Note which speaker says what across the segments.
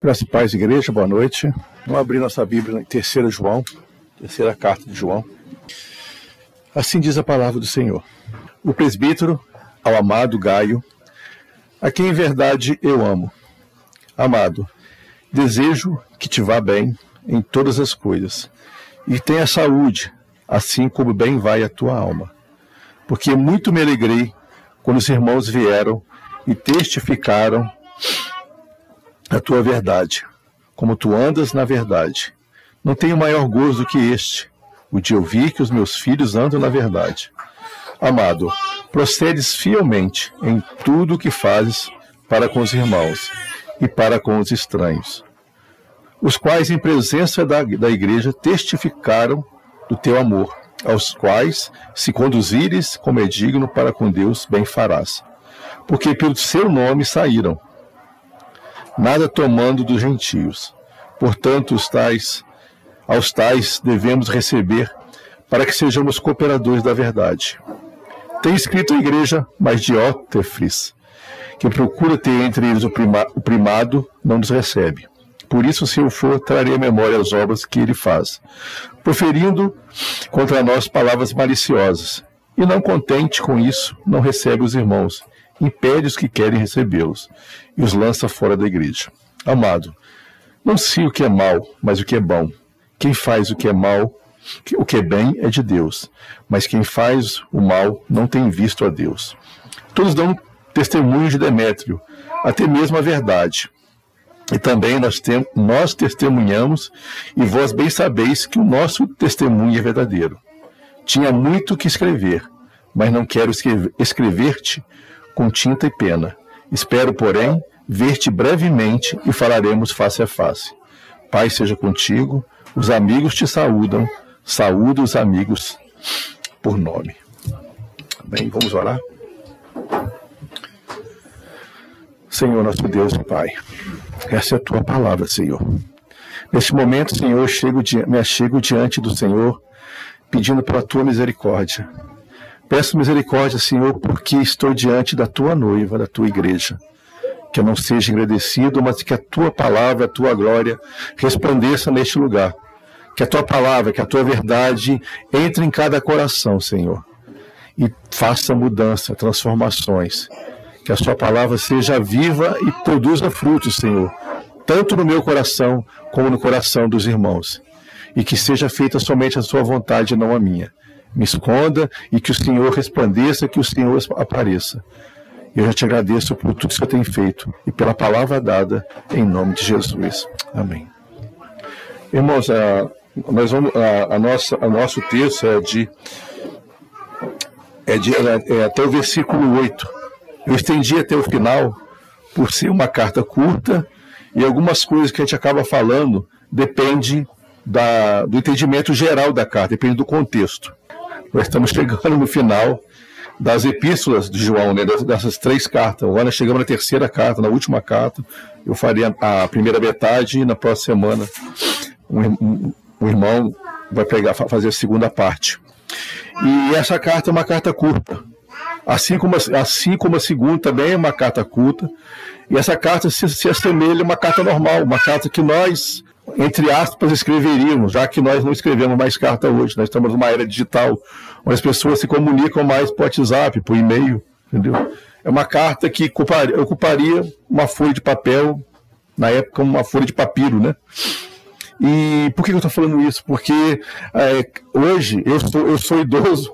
Speaker 1: Graças e paz, igreja, boa noite. Vamos abrir nossa Bíblia em terceira João, terceira carta de João. Assim diz a palavra do Senhor. O presbítero ao amado Gaio, a quem em verdade eu amo. Amado, desejo que te vá bem em todas as coisas e tenha saúde, assim como bem vai a tua alma. Porque muito me alegrei quando os irmãos vieram e testificaram a tua verdade, como tu andas na verdade. Não tenho maior gozo do que este, o de ouvir que os meus filhos andam na verdade. Amado, procedes fielmente em tudo o que fazes para com os irmãos e para com os estranhos, os quais, em presença da, da igreja, testificaram do teu amor, aos quais, se conduzires como é digno para com Deus, bem farás. Porque pelo seu nome saíram nada tomando dos gentios. Portanto, os tais, aos tais devemos receber, para que sejamos cooperadores da verdade. Tem escrito a igreja, mas Diótefris, que procura ter entre eles o, prima, o primado, não nos recebe. Por isso, se eu for, trarei à memória as obras que ele faz, proferindo contra nós palavras maliciosas. E não contente com isso, não recebe os irmãos, impede os que querem recebê-los e os lança fora da igreja. Amado, não sei o que é mal, mas o que é bom. Quem faz o que é mal, o que é bem é de Deus, mas quem faz o mal não tem visto a Deus. Todos dão testemunho de Demétrio, até mesmo a verdade. E também nós, tem, nós testemunhamos, e vós bem sabeis que o nosso testemunho é verdadeiro. Tinha muito que escrever, mas não quero escrever-te com tinta e pena. Espero, porém, ver-te brevemente e falaremos face a face. Pai seja contigo, os amigos te saúdam, saúda os amigos por nome. Bem, vamos orar? Senhor nosso Deus e Pai, essa é a tua palavra, Senhor. Neste momento, Senhor, chego, me achego diante do Senhor, pedindo pela tua misericórdia Peço misericórdia, Senhor, porque estou diante da tua noiva, da tua igreja. Que eu não seja agradecido, mas que a tua palavra, a tua glória resplandeça neste lugar. Que a tua palavra, que a tua verdade entre em cada coração, Senhor, e faça mudança, transformações. Que a sua palavra seja viva e produza frutos, Senhor, tanto no meu coração como no coração dos irmãos. E que seja feita somente a sua vontade não a minha me esconda e que o Senhor resplandeça, que o Senhor apareça. Eu já te agradeço por tudo que você tem feito e pela palavra dada em nome de Jesus. Amém. Irmãos, a, nós vamos, a, a nossa, a nosso texto é de, é de é até o versículo 8. Eu estendi até o final por ser uma carta curta e algumas coisas que a gente acaba falando depende da, do entendimento geral da carta, depende do contexto. Nós estamos chegando no final das epístolas de João, né, dessas três cartas. Agora chegamos na terceira carta, na última carta. Eu farei a, a primeira metade e na próxima semana o um, irmão vai pegar, fazer a segunda parte. E essa carta é uma carta curta. Assim como, assim como a segunda também é uma carta curta. E essa carta se, se assemelha a uma carta normal, uma carta que nós entre aspas, escreveríamos, já que nós não escrevemos mais carta hoje, nós estamos numa era digital, onde as pessoas se comunicam mais por WhatsApp, por e-mail, entendeu? É uma carta que ocuparia, ocuparia uma folha de papel, na época uma folha de papiro, né? E por que eu estou falando isso? Porque é, hoje eu sou, eu sou idoso,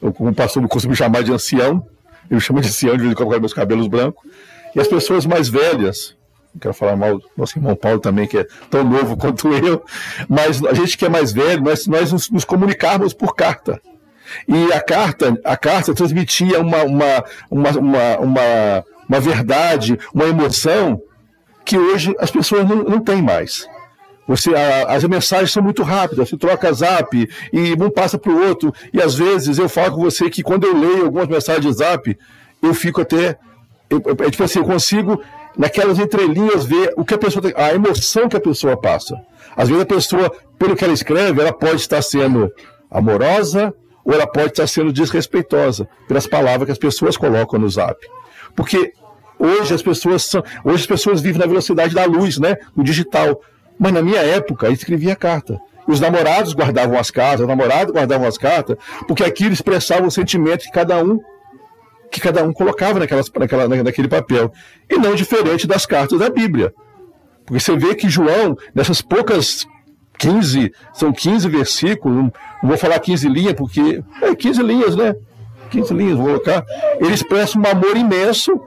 Speaker 1: eu, como pastor não costumo chamar de ancião, eu chamo de ancião de vez em quando meus cabelos brancos, e as pessoas mais velhas, quero falar mal do nosso irmão Paulo também, que é tão novo quanto eu, mas a gente que é mais velho, nós, nós nos, nos comunicarmos por carta. E a carta, a carta transmitia uma, uma, uma, uma, uma, uma verdade, uma emoção que hoje as pessoas não, não têm mais. Você, a, as mensagens são muito rápidas, você troca zap e um passa para o outro. E às vezes eu falo com você que quando eu leio algumas mensagens de zap, eu fico até. Eu, é tipo assim, eu consigo naquelas entrelinhas ver o que a pessoa a emoção que a pessoa passa. Às vezes a pessoa, pelo que ela escreve, ela pode estar sendo amorosa ou ela pode estar sendo desrespeitosa pelas palavras que as pessoas colocam no zap. Porque Hoje as pessoas são, hoje as pessoas vivem na velocidade da luz, né? No digital. Mas na minha época, eu escrevia carta. Os namorados guardavam as cartas, os namorados guardavam as cartas, porque aquilo expressava o sentimento que cada um que cada um colocava naquelas, naquela, naquele papel. E não diferente das cartas da Bíblia. Porque você vê que João, nessas poucas 15, são 15 versículos, não vou falar 15 linhas, porque é 15 linhas, né? 15 linhas, vou colocar. Ele expressa um amor imenso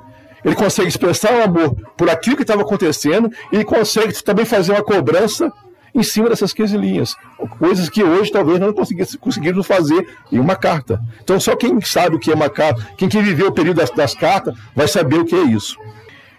Speaker 1: ele consegue expressar o amor por aquilo que estava acontecendo e consegue também fazer uma cobrança em cima dessas 15 linhas. Coisas que hoje talvez não conseguiríamos fazer em uma carta. Então, só quem sabe o que é uma carta, quem que viveu o período das, das cartas, vai saber o que é isso.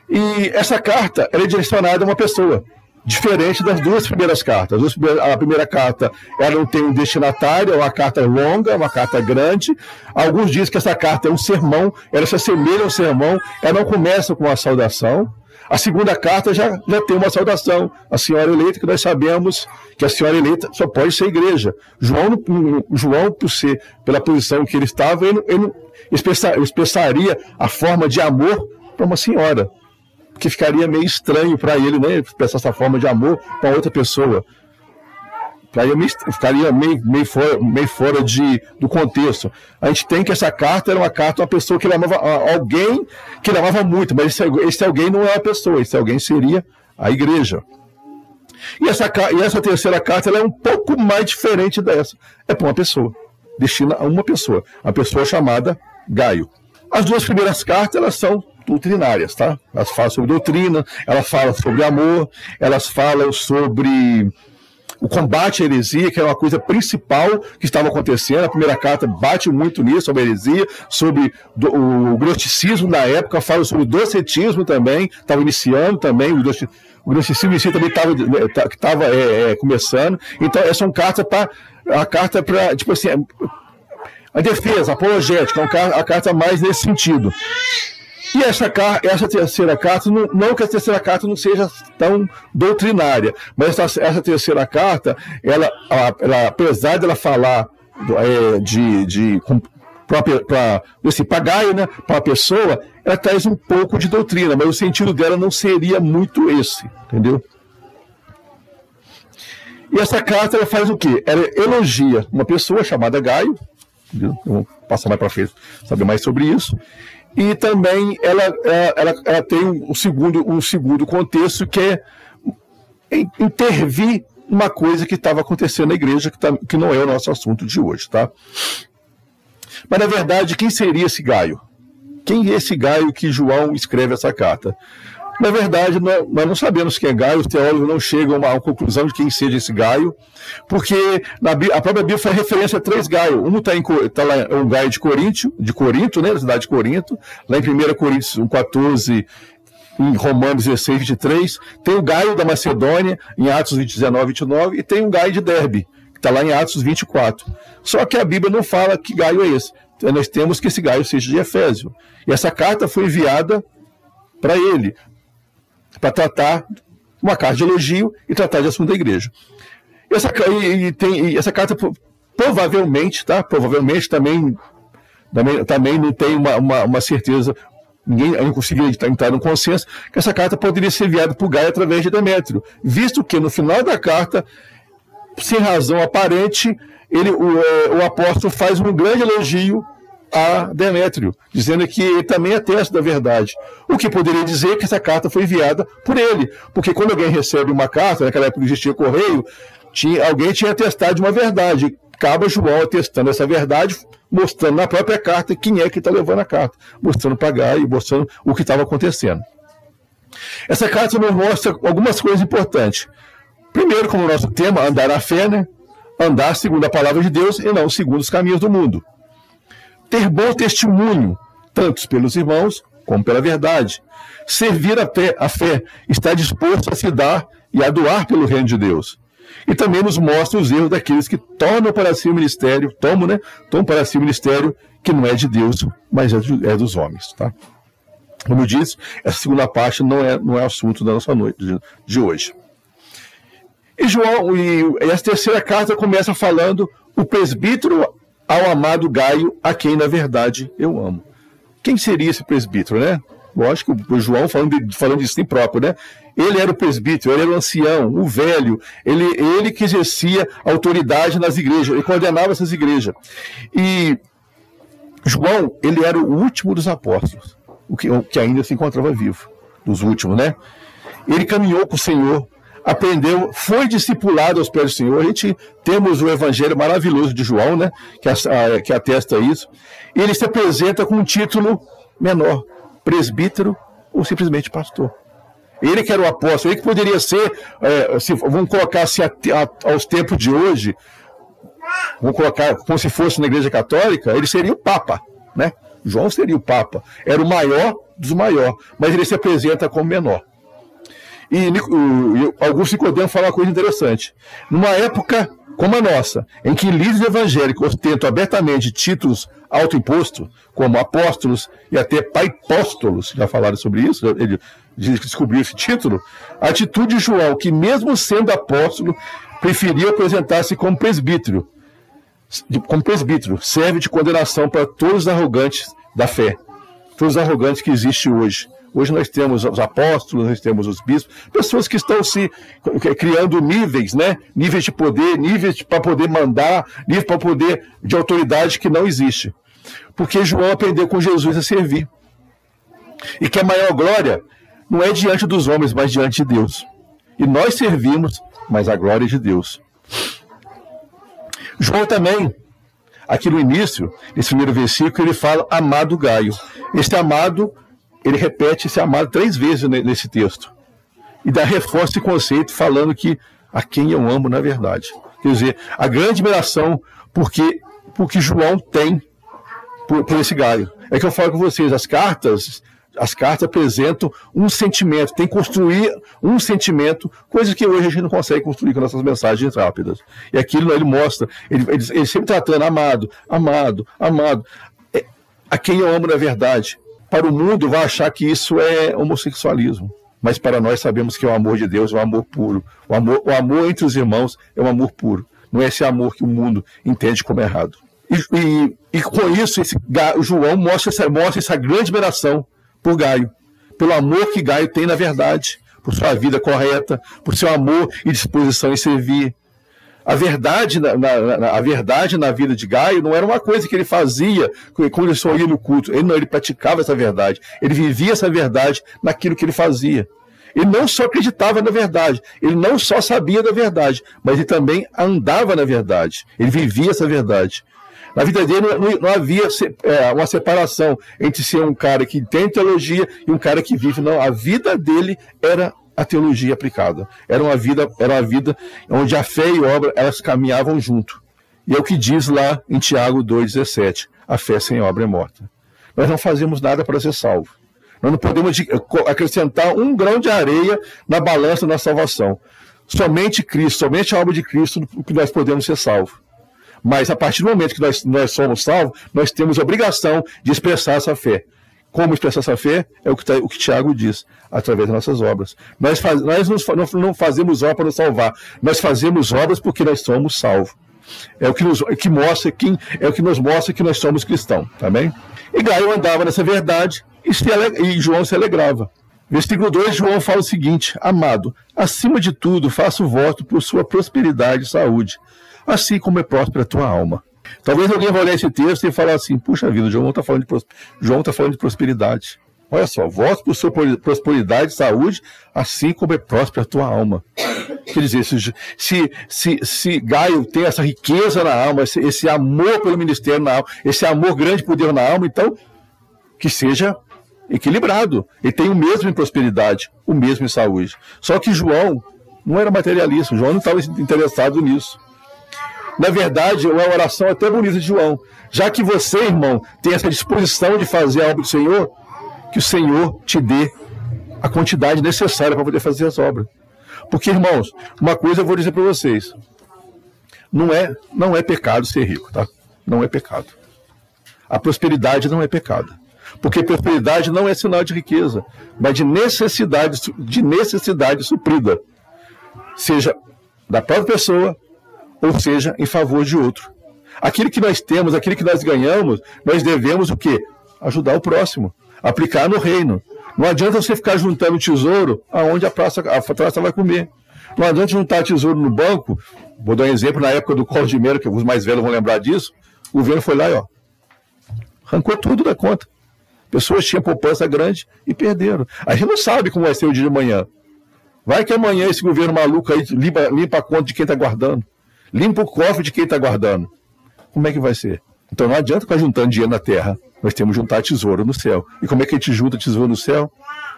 Speaker 1: E essa carta é direcionada a uma pessoa diferente das duas primeiras cartas. A primeira carta ela não tem um destinatário, é uma carta longa, uma carta grande. Alguns dizem que essa carta é um sermão, ela se assemelha ao sermão, ela não começa com uma saudação. A segunda carta já, já tem uma saudação. A senhora eleita, que nós sabemos que a senhora eleita só pode ser igreja. João, João por ser, pela posição que ele estava, ele, ele expressaria a forma de amor para uma senhora que ficaria meio estranho para ele, né? Expressar essa forma de amor para outra pessoa. Pra ele ficaria meio, meio, fora, meio fora de, do contexto. A gente tem que essa carta era uma carta uma pessoa que ele amava, alguém que ele amava muito, mas esse, esse alguém não é a pessoa, esse alguém seria a igreja. E essa, e essa terceira carta é um pouco mais diferente dessa. É para uma pessoa, destina a uma pessoa, a pessoa chamada Gaio. As duas primeiras cartas elas são doutrinárias, tá? Elas falam sobre doutrina, elas falam sobre amor, elas falam sobre o combate à heresia, que era uma coisa principal que estava acontecendo. A primeira carta bate muito nisso, sobre a heresia, sobre do, o gnosticismo da época, fala sobre o docetismo também, estava iniciando também, o, o gnosticismo em si também estava é, é, começando. Então, essa é uma carta para. A carta para, tipo assim, a defesa, a apologética, a carta mais nesse sentido. E essa, essa terceira carta, não, não, que a terceira carta não seja tão doutrinária, mas essa, essa terceira carta, ela, ela, apesar dela falar é, de, de para esse pagaio, né, para a pessoa, ela traz um pouco de doutrina, mas o sentido dela não seria muito esse, entendeu? E essa carta ela faz o quê? Ela elogia uma pessoa chamada Gaio, entendeu? Eu vou passar mais para frente saber mais sobre isso e também ela, é, ela, ela tem um segundo, um segundo contexto que é intervir uma coisa que estava acontecendo na igreja, que, tá, que não é o nosso assunto de hoje, tá? Mas na verdade, quem seria esse Gaio? Quem é esse Gaio que João escreve essa carta? Na verdade, nós não sabemos quem é Gaio, os teólogos não chegam uma conclusão de quem seja esse Gaio, porque na, a própria Bíblia faz referência a três Gaios. Um está tá lá, é um Gaio de Corinto, de Corinto, né, da cidade de Corinto, lá em 1 Coríntios 14, em Romanos 16, 23, tem o Gaio da Macedônia, em Atos 19, 29, e tem o Gaio de Derbe, que está lá em Atos 24. Só que a Bíblia não fala que Gaio é esse. Então, nós temos que esse Gaio seja de Efésio. E essa carta foi enviada para ele para tratar uma carta de elogio e tratar de assunto da igreja. E essa, e, e tem, essa carta provavelmente, tá? Provavelmente também, também, também não tem uma, uma, uma certeza, ninguém não conseguiu entrar no consenso, que essa carta poderia ser enviada por Gaia através de Demétrio, visto que no final da carta, sem razão aparente, ele, o, é, o apóstolo faz um grande elogio a Demétrio, dizendo que ele também atesta da verdade. O que poderia dizer que essa carta foi enviada por ele, porque quando alguém recebe uma carta, naquela época existia correio, tinha, alguém tinha atestado uma verdade. Acaba João atestando essa verdade, mostrando na própria carta quem é que está levando a carta, mostrando para e mostrando o que estava acontecendo. Essa carta nos mostra algumas coisas importantes. Primeiro, como o nosso tema, andar na fé, né? andar segundo a palavra de Deus e não segundo os caminhos do mundo ter bom testemunho, tanto pelos irmãos como pela verdade, servir a fé, a fé, estar disposto a se dar e a doar pelo reino de Deus. E também nos mostra os erros daqueles que tornam para si o ministério, tomam, né? Tomam para si o ministério que não é de Deus, mas é, de, é dos homens, tá? Como eu disse, essa segunda parte não é, não é assunto da nossa noite de, de hoje. E João, e essa terceira carta começa falando o presbítero ao amado Gaio, a quem na verdade eu amo. Quem seria esse presbítero, né? Lógico, o João falando de, falando de si próprio, né? Ele era o presbítero, ele era o ancião, o velho, ele, ele que exercia autoridade nas igrejas, ele coordenava essas igrejas. E João, ele era o último dos apóstolos, o que, o que ainda se encontrava vivo, dos últimos, né? Ele caminhou com o Senhor, aprendeu, foi discipulado aos pés do Senhor. A gente temos o evangelho maravilhoso de João, né, que, que atesta isso. Ele se apresenta com um título menor, presbítero ou simplesmente pastor. Ele que era o apóstolo, ele que poderia ser, é, se, vamos colocar assim, a, a, aos tempos de hoje, vamos colocar como se fosse na Igreja Católica, ele seria o Papa, né? João seria o Papa. Era o maior dos maiores, mas ele se apresenta como menor. E, o, Augusto Nicodemo fala uma coisa interessante. Numa época como a nossa, em que líderes evangélicos ostentam abertamente títulos autoimpostos, como apóstolos e até paipóstolos, já falaram sobre isso, ele descobriu esse título, a atitude de João, que mesmo sendo apóstolo, preferiu apresentar-se como presbítero, como presbítero, serve de condenação para todos os arrogantes da fé, todos os arrogantes que existem hoje. Hoje nós temos os apóstolos, nós temos os bispos, pessoas que estão se criando níveis, né? Níveis de poder, níveis para poder mandar, níveis para poder de autoridade que não existe. Porque João aprendeu com Jesus a servir. E que a maior glória não é diante dos homens, mas diante de Deus. E nós servimos, mas a glória é de Deus. João também, aqui no início, nesse primeiro versículo, ele fala amado Gaio. Este amado ele repete esse amado três vezes nesse texto. E dá reforço esse conceito falando que a quem eu amo na verdade. Quer dizer, a grande admiração porque, porque João tem por, por esse galho. É que eu falo com vocês, as cartas, as cartas apresentam um sentimento, tem que construir um sentimento, coisas que hoje a gente não consegue construir com nossas mensagens rápidas. E aquilo ele mostra, ele, ele, ele sempre tratando amado, amado, amado. É, a quem eu amo na verdade para o mundo vai achar que isso é homossexualismo. Mas para nós sabemos que o amor de Deus, é o amor puro. O amor, o amor entre os irmãos é um amor puro. Não é esse amor que o mundo entende como errado. E, e, e com isso, esse, João mostra essa, mostra essa grande admiração por Gaio, pelo amor que Gaio tem na verdade, por sua vida correta, por seu amor e disposição em servir, a verdade na, na, a verdade na vida de Gaio não era uma coisa que ele fazia quando ele só ia no culto. Ele não, ele praticava essa verdade. Ele vivia essa verdade naquilo que ele fazia. Ele não só acreditava na verdade, ele não só sabia da verdade, mas ele também andava na verdade. Ele vivia essa verdade. Na vida dele não, não havia é, uma separação entre ser um cara que tem teologia e um cara que vive. Não, a vida dele era a teologia aplicada. Era uma vida, era uma vida onde a fé e a obra elas caminhavam junto. E é o que diz lá em Tiago 2,17: a fé sem obra é morta. Nós não fazemos nada para ser salvo. Nós não podemos acrescentar um grão de areia na balança da salvação. Somente Cristo, somente a obra de Cristo que nós podemos ser salvos. Mas a partir do momento que nós, nós somos salvos, nós temos a obrigação de expressar essa fé. Como expressar essa fé? É o que, tá, o que Tiago diz, através das nossas obras. Nós, faz, nós não, não fazemos obras para nos salvar, nós fazemos obras porque nós somos salvos. É o que, nos, é que mostra quem, é o que nos mostra que nós somos cristãos, tá bem? E Gaio andava nessa verdade e, se, e João se alegrava. Versículo 2, João fala o seguinte: Amado, acima de tudo, faço voto por sua prosperidade e saúde, assim como é próspera a tua alma. Talvez alguém vá olhar esse texto e falar assim: puxa vida, João está falando, de, João tá falando de prosperidade. Olha só, voto por sua prosperidade e saúde, assim como é próspera a tua alma. Quer dizer, se, se, se, se Gaio tem essa riqueza na alma, esse, esse amor pelo ministério na alma, esse amor grande por Deus na alma, então que seja equilibrado. Ele tem o mesmo em prosperidade, o mesmo em saúde. Só que João não era materialista, João não estava interessado nisso. Na verdade, é uma oração até bonita de João. Já que você, irmão, tem essa disposição de fazer a obra do Senhor, que o Senhor te dê a quantidade necessária para poder fazer as obras. Porque, irmãos, uma coisa eu vou dizer para vocês: não é, não é pecado ser rico, tá? Não é pecado. A prosperidade não é pecado. Porque prosperidade não é sinal de riqueza, mas de necessidade, de necessidade suprida. Seja da própria pessoa, ou seja, em favor de outro. Aquilo que nós temos, aquilo que nós ganhamos, nós devemos o quê? Ajudar o próximo, aplicar no reino. Não adianta você ficar juntando tesouro aonde a praça, a praça vai comer. Não adianta juntar tesouro no banco. Vou dar um exemplo na época do Collor de que os mais velhos vão lembrar disso. O governo foi lá e ó, arrancou tudo da conta. Pessoas tinham poupança grande e perderam. A gente não sabe como vai ser o dia de amanhã. Vai que amanhã esse governo maluco aí limpa, limpa a conta de quem está guardando. Limpa o cofre de quem está guardando. Como é que vai ser? Então não adianta ficar juntando dinheiro na terra. Nós temos que juntar tesouro no céu. E como é que a gente junta tesouro no céu?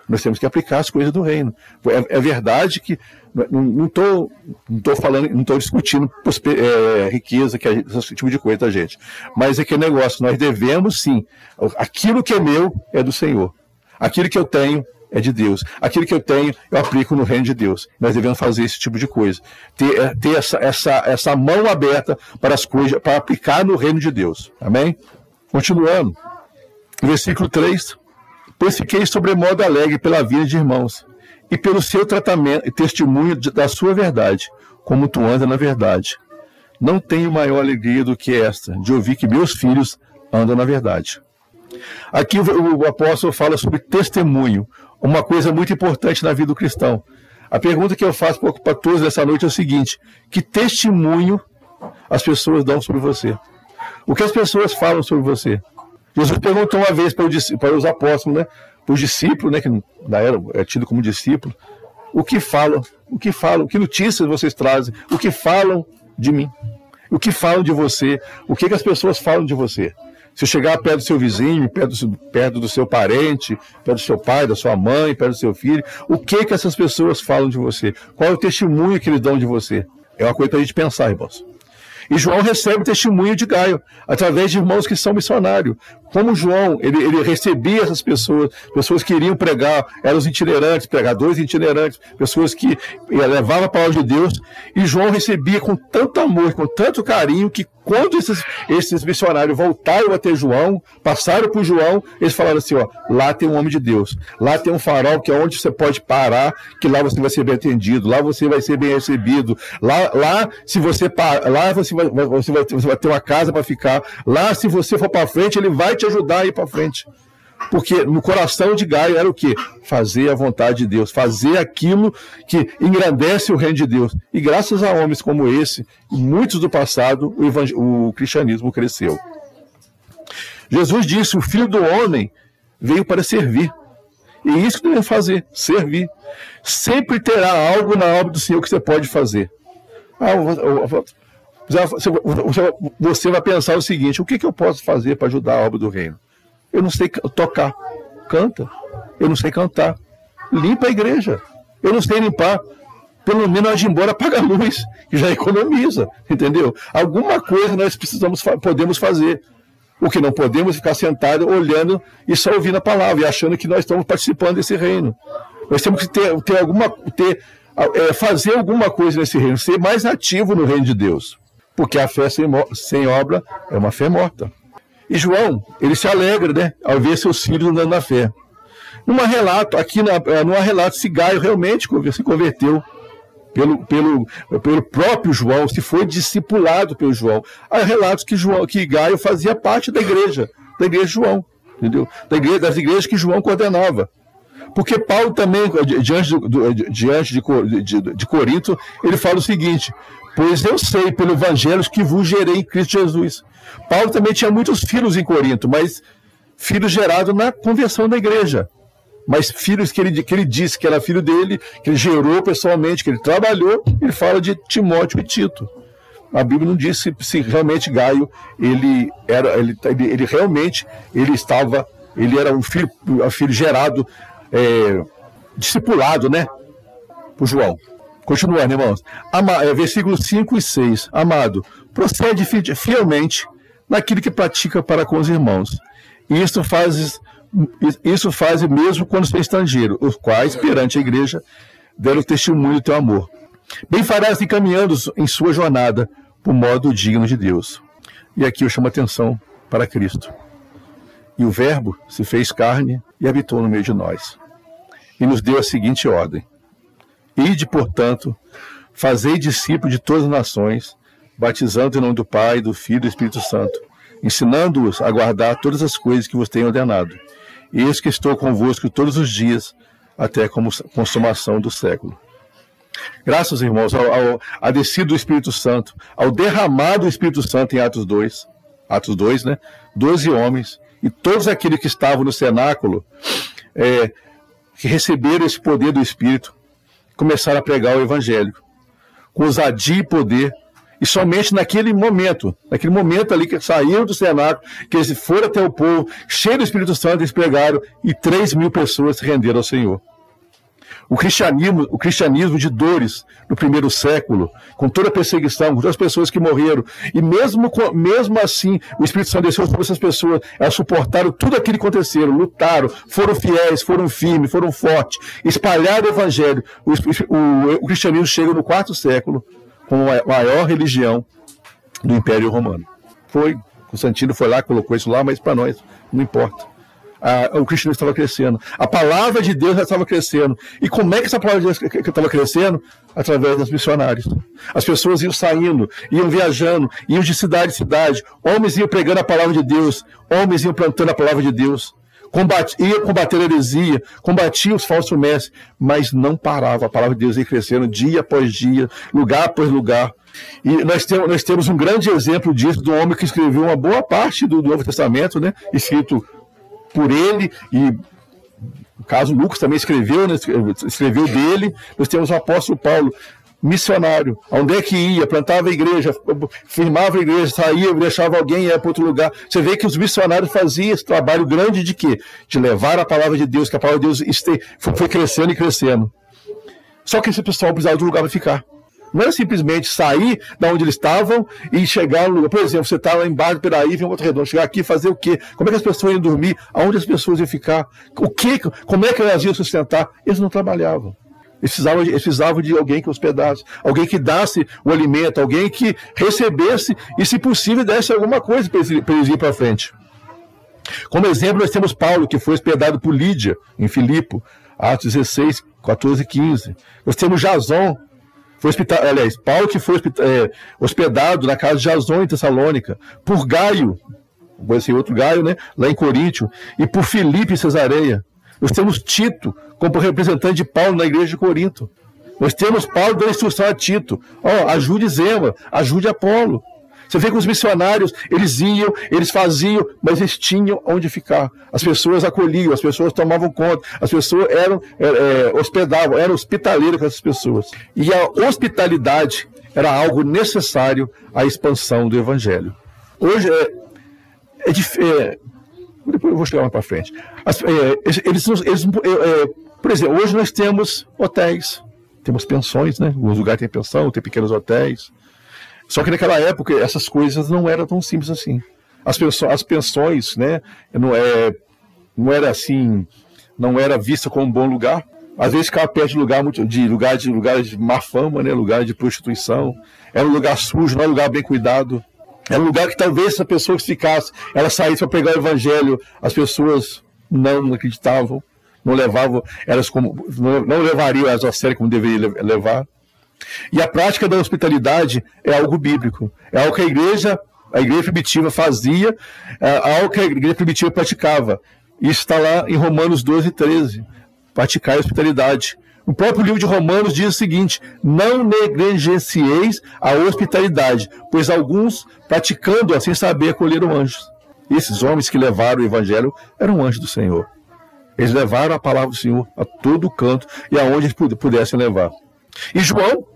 Speaker 1: Nós temos que aplicar as coisas do reino. É, é verdade que não estou não tô falando, não estou discutindo é, riqueza, que é esse tipo de coisa, tá, gente? Mas é que negócio, nós devemos sim. Aquilo que é meu é do Senhor. Aquilo que eu tenho é de Deus. Aquilo que eu tenho, eu aplico no reino de Deus. Nós devemos fazer esse tipo de coisa. Ter, é, ter essa, essa, essa mão aberta para as coisas, para aplicar no reino de Deus. Amém? Continuando. Versículo 3. Pois fiquei sobremodo alegre pela vida de irmãos, e pelo seu tratamento e testemunho da sua verdade, como tu anda na verdade. Não tenho maior alegria do que esta, de ouvir que meus filhos andam na verdade. Aqui o, o apóstolo fala sobre testemunho, uma coisa muito importante na vida do cristão. A pergunta que eu faço para todos essa noite é o seguinte: que testemunho as pessoas dão sobre você? O que as pessoas falam sobre você? Jesus perguntou uma vez para, os apóstolos, né, para os discípulos, né, que na era é tido como discípulo, o que falam, o que falam, que notícias vocês trazem, o que falam de mim, o que falam de você, o que, que as pessoas falam de você. Se chegar perto do seu vizinho, perto do, perto do seu parente, perto do seu pai, da sua mãe, perto do seu filho, o que que essas pessoas falam de você? Qual é o testemunho que eles dão de você? É uma coisa para a gente pensar, irmãos. E João recebe testemunho de Gaio, através de irmãos que são missionários. Como João, ele, ele recebia essas pessoas, pessoas que iriam pregar, eram os itinerantes, pregadores itinerantes, pessoas que levavam a palavra de Deus, e João recebia com tanto amor, com tanto carinho, que quando esses, esses missionários voltaram a ter João, passaram por João, eles falaram assim: ó, lá tem um homem de Deus, lá tem um farol que é onde você pode parar, que lá você vai ser bem atendido, lá você vai ser bem recebido, lá, lá se você lá você vai, você vai, você vai ter uma casa para ficar, lá se você for para frente, ele vai te ajudar a ir para frente. Porque no coração de Gaio era o quê? Fazer a vontade de Deus, fazer aquilo que engrandece o reino de Deus. E graças a homens como esse, muitos do passado, o, o cristianismo cresceu. Jesus disse: o filho do homem veio para servir. E isso que devemos fazer, servir. Sempre terá algo na obra do Senhor que você pode fazer. Ah, você vai pensar o seguinte: o que, eu posso fazer para ajudar a obra do reino? Eu não sei tocar. Canta. Eu não sei cantar. Limpa a igreja. Eu não sei limpar. Pelo menos de embora paga a luz, que já economiza, entendeu? Alguma coisa nós precisamos, podemos fazer. O que não podemos é ficar sentado olhando e só ouvindo a palavra e achando que nós estamos participando desse reino. Nós temos que ter, ter alguma, ter, é, fazer alguma coisa nesse reino, ser mais ativo no reino de Deus. Porque a fé sem, sem obra é uma fé morta. E João, ele se alegra, né, ao ver seus filhos andando na fé. Numa relato, aqui na, numa relato, se Gaio realmente se converteu pelo, pelo, pelo próprio João, se foi discipulado pelo João. Há relatos que, João, que Gaio fazia parte da igreja, da igreja de João, entendeu? Da igreja, das igrejas que João coordenava. Porque Paulo também, diante, do, diante de, de, de Corinto, ele fala o seguinte: Pois eu sei pelo evangelho que vos gerei em Cristo Jesus. Paulo também tinha muitos filhos em Corinto, mas filhos gerados na conversão da igreja. Mas filhos que ele, que ele disse que era filho dele, que ele gerou pessoalmente, que ele trabalhou, ele fala de Timóteo e Tito. A Bíblia não diz se, se realmente Gaio ele era ele, ele, ele, realmente ele estava ele era um filho um filho gerado é, discipulado, né? Por João. Continuando, irmãos. Ama, é, versículos 5 e 6. Amado, procede fielmente naquilo que pratica para com os irmãos. Isso faz, isso faz mesmo quando é estrangeiro, os quais, perante a igreja, deram testemunho do teu amor. Bem farás encaminhando em sua jornada por modo digno de Deus. E aqui eu chamo atenção para Cristo. E o Verbo se fez carne e habitou no meio de nós. E nos deu a seguinte ordem: Ide, portanto, fazei discípulos de todas as nações, batizando em nome do Pai, do Filho e do Espírito Santo, ensinando-os a guardar todas as coisas que vos tenho ordenado. eis que estou convosco todos os dias, até a consumação do século. Graças, irmãos, ao, ao, descida do Espírito Santo, ao derramado do Espírito Santo em Atos 2, Atos 2, né? Doze homens, e todos aqueles que estavam no cenáculo, é, que receberam esse poder do Espírito, começaram a pregar o Evangelho, com ousadia e poder, e somente naquele momento, naquele momento ali que saíram do cenáculo, que eles foram até o povo, cheio do Espírito Santo, eles pregaram, e três mil pessoas se renderam ao Senhor. O cristianismo, o cristianismo de dores no primeiro século, com toda a perseguição, com todas as pessoas que morreram, e mesmo, mesmo assim, o Espírito Santo desceu sobre essas pessoas, elas suportaram tudo aquilo que aconteceu, lutaram, foram fiéis, foram firmes, foram fortes, espalharam o evangelho. O, o, o cristianismo chega no quarto século como a maior religião do Império Romano. Foi, Constantino foi lá, colocou isso lá, mas para nós não importa o cristianismo estava crescendo. A palavra de Deus estava crescendo. E como é que essa palavra de Deus estava crescendo? Através dos missionários. As pessoas iam saindo, iam viajando, iam de cidade em cidade. Homens iam pregando a palavra de Deus. Homens iam plantando a palavra de Deus. Combate, ia combater a heresia, combatia os falsos mestres, mas não parava. A palavra de Deus ia crescendo dia após dia, lugar após lugar. E nós temos, nós temos um grande exemplo disso, do homem que escreveu uma boa parte do Novo Testamento, né, escrito por ele e o caso Lucas também escreveu, né, escreveu dele. Nós temos o apóstolo Paulo, missionário, onde é que ia, plantava a igreja, firmava a igreja, saía, deixava alguém e ia para outro lugar. Você vê que os missionários faziam esse trabalho grande de quê? De levar a palavra de Deus, que a palavra de Deus foi crescendo e crescendo. Só que esse pessoal precisava de um lugar para ficar. Não era simplesmente sair da onde eles estavam e chegar no lugar. Por exemplo, você está lá embaixo, peraí, vem um outro redondo, chegar aqui fazer o quê? Como é que as pessoas iam dormir? Aonde as pessoas iam ficar? O que? Como é que elas iam sustentar? Eles não trabalhavam. Eles precisavam, de, eles precisavam de alguém que hospedasse, alguém que desse o alimento, alguém que recebesse e, se possível, desse alguma coisa para eles, eles ir para frente. Como exemplo, nós temos Paulo, que foi hospedado por Lídia, em Filipe, Atos 16, 14 e 15. Nós temos Jason, foi hospitado, aliás, Paulo que foi é, hospedado na casa de Jason em Tessalônica, por Gaio, esse outro Gaio, né, lá em Coríntio, e por Filipe em Cesareia. Nós temos Tito como representante de Paulo na igreja de Corinto. Nós temos Paulo dando instrução a Tito. Ó, ajude Zema, ajude Apolo. Você vê que os missionários, eles iam, eles faziam, mas eles tinham onde ficar. As pessoas acolhiam, as pessoas tomavam conta, as pessoas eram é, é, hospedavam, eram hospitaleiros com essas pessoas. E a hospitalidade era algo necessário à expansão do evangelho. Hoje é, é, é depois eu vou chegar mais para frente. As, é, eles, eles é, é, por exemplo, hoje nós temos hotéis, temos pensões, né? Alguns lugares têm pensão, tem pequenos hotéis. Só que naquela época essas coisas não eram tão simples assim. As pensões, as pensões né, não, é, não era assim, não era vista como um bom lugar. Às vezes ficava perto de lugar, de lugar de lugar de má fama, né, lugar de prostituição. Era um lugar sujo, não era um lugar bem cuidado. Era um lugar que talvez essa pessoa que ficasse, ela saísse para pegar o evangelho, as pessoas não acreditavam, não levavam elas como, não, não levariam elas a sério como deveriam levar. E a prática da hospitalidade é algo bíblico. É algo que a igreja, a igreja primitiva fazia, é algo que a igreja primitiva praticava. Isso está lá em Romanos 12, 13. Praticar a hospitalidade. O próprio livro de Romanos diz o seguinte: Não negligencieis a hospitalidade, pois alguns, praticando assim saber, acolheram anjos. Esses homens que levaram o evangelho eram anjos do Senhor. Eles levaram a palavra do Senhor a todo canto e aonde eles pudessem levar. E João,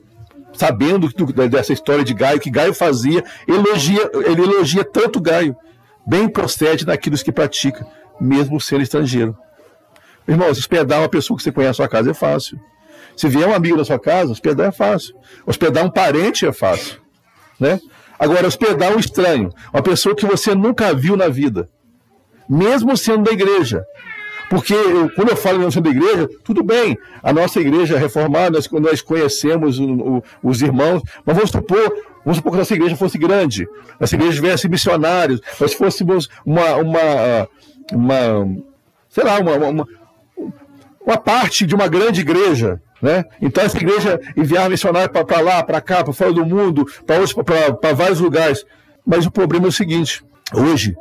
Speaker 1: sabendo dessa história de Gaio, que Gaio fazia, elogia, ele elogia tanto Gaio. Bem procede naquilo que pratica, mesmo sendo estrangeiro. Irmãos, hospedar uma pessoa que você conhece na sua casa é fácil. Se vier um amigo da sua casa, hospedar é fácil. Hospedar um parente é fácil. Né? Agora, hospedar um estranho, uma pessoa que você nunca viu na vida, mesmo sendo da igreja, porque quando eu falo em nossa igreja, tudo bem, a nossa igreja reformada, nós, nós conhecemos o, o, os irmãos, mas vamos supor, vamos supor que a nossa igreja fosse grande, nossa igreja tivesse missionários, nós fôssemos uma, uma, uma sei lá, uma, uma, uma parte de uma grande igreja, né? Então essa igreja enviar missionários para lá, para cá, para fora do mundo, para vários lugares. Mas o problema é o seguinte: hoje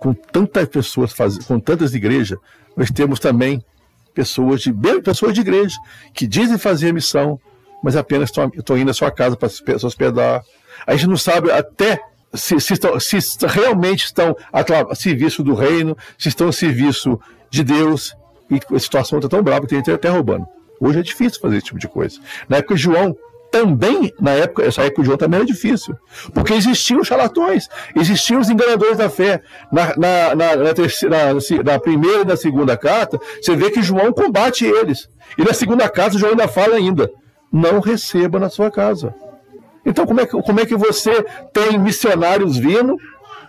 Speaker 1: com tantas pessoas, faz... com tantas igrejas, nós temos também pessoas de, pessoas de igreja que dizem fazer missão, mas apenas estão indo à sua casa para se hospedar. A gente não sabe até se, se, estão, se realmente estão a serviço do reino, se estão a serviço de Deus. E a situação está tão brava que tem até roubando. Hoje é difícil fazer esse tipo de coisa. Na época de João, também, na época, essa época de João também era difícil. Porque existiam charlatões, existiam os enganadores da fé. Na, na, na, na, terceira, na, primeira e na segunda carta, você vê que João combate eles. E na segunda carta, João ainda fala ainda: não receba na sua casa. Então, como é que, como é que você tem missionários vindo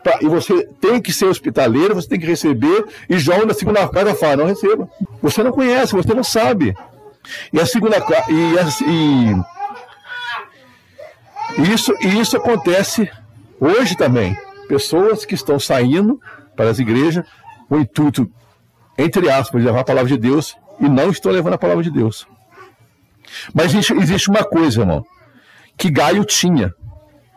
Speaker 1: pra, e você tem que ser hospitaleiro, você tem que receber, e João na segunda carta fala: não receba. Você não conhece, você não sabe. E a segunda e, e isso, e isso acontece hoje também. Pessoas que estão saindo para as igrejas com o intuito, entre aspas, de levar a palavra de Deus e não estão levando a palavra de Deus. Mas existe, existe uma coisa, irmão, que Gaio tinha,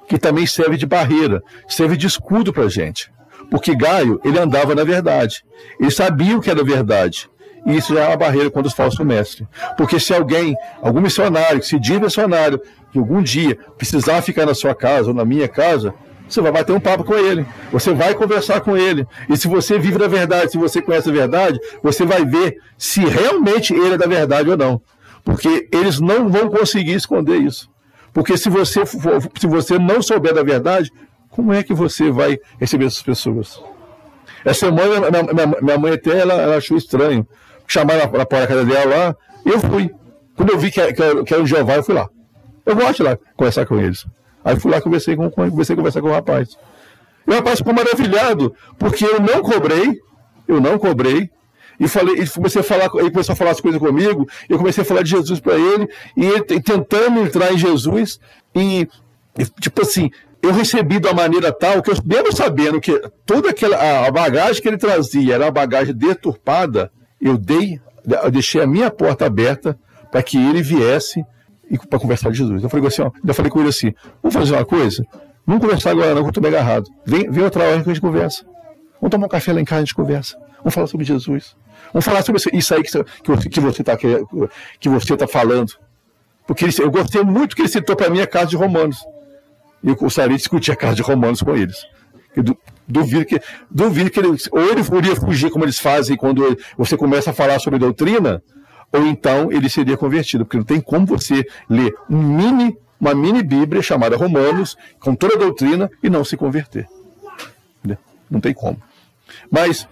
Speaker 1: que também serve de barreira, serve de escudo para a gente. Porque Gaio, ele andava na verdade. Ele sabia o que era verdade. E isso já é uma barreira contra os falsos mestres. Porque se alguém, algum missionário, se diz missionário, que algum dia precisar ficar na sua casa ou na minha casa, você vai bater um papo com ele, você vai conversar com ele. E se você vive da verdade, se você conhece a verdade, você vai ver se realmente ele é da verdade ou não. Porque eles não vão conseguir esconder isso. Porque se você, for, se você não souber da verdade, como é que você vai receber essas pessoas? Essa minha, minha, minha mãe até ela, ela achou estranho chamaram na porta da casa dela lá, e eu fui. Quando eu vi que, que, que era o Jeová, eu fui lá. Eu gosto de lá conversar com eles. Aí fui lá conversei com, comecei a conversar com o rapaz. E o rapaz ficou maravilhado, porque eu não cobrei, eu não cobrei, e falei, e comecei a falar, ele começou a falar as coisas comigo, eu comecei a falar de Jesus para ele, e ele tentando entrar em Jesus, e, e tipo assim, eu recebi de uma maneira tal que eu, mesmo sabendo que toda aquela a bagagem que ele trazia era uma bagagem deturpada, eu dei, eu deixei a minha porta aberta para que ele viesse para conversar com Jesus. Eu falei assim, ó, eu falei com ele assim, vamos fazer uma coisa? Vamos conversar agora não, que eu estou meio agarrado. Vem, vem outra hora que a gente conversa. Vamos tomar um café lá em casa e a gente conversa. Vamos falar sobre Jesus. Vamos falar sobre isso aí que, que, que você está que você tá falando. Porque ele, eu gostei muito que ele citou para mim a casa de Romanos. E eu gostaria de discutir a casa de Romanos com eles. Duvido que, duvido que ele, ou ele iria fugir como eles fazem quando você começa a falar sobre doutrina, ou então ele seria convertido, porque não tem como você ler um mini, uma mini Bíblia chamada Romanos, com toda a doutrina, e não se converter. Não tem como. Mas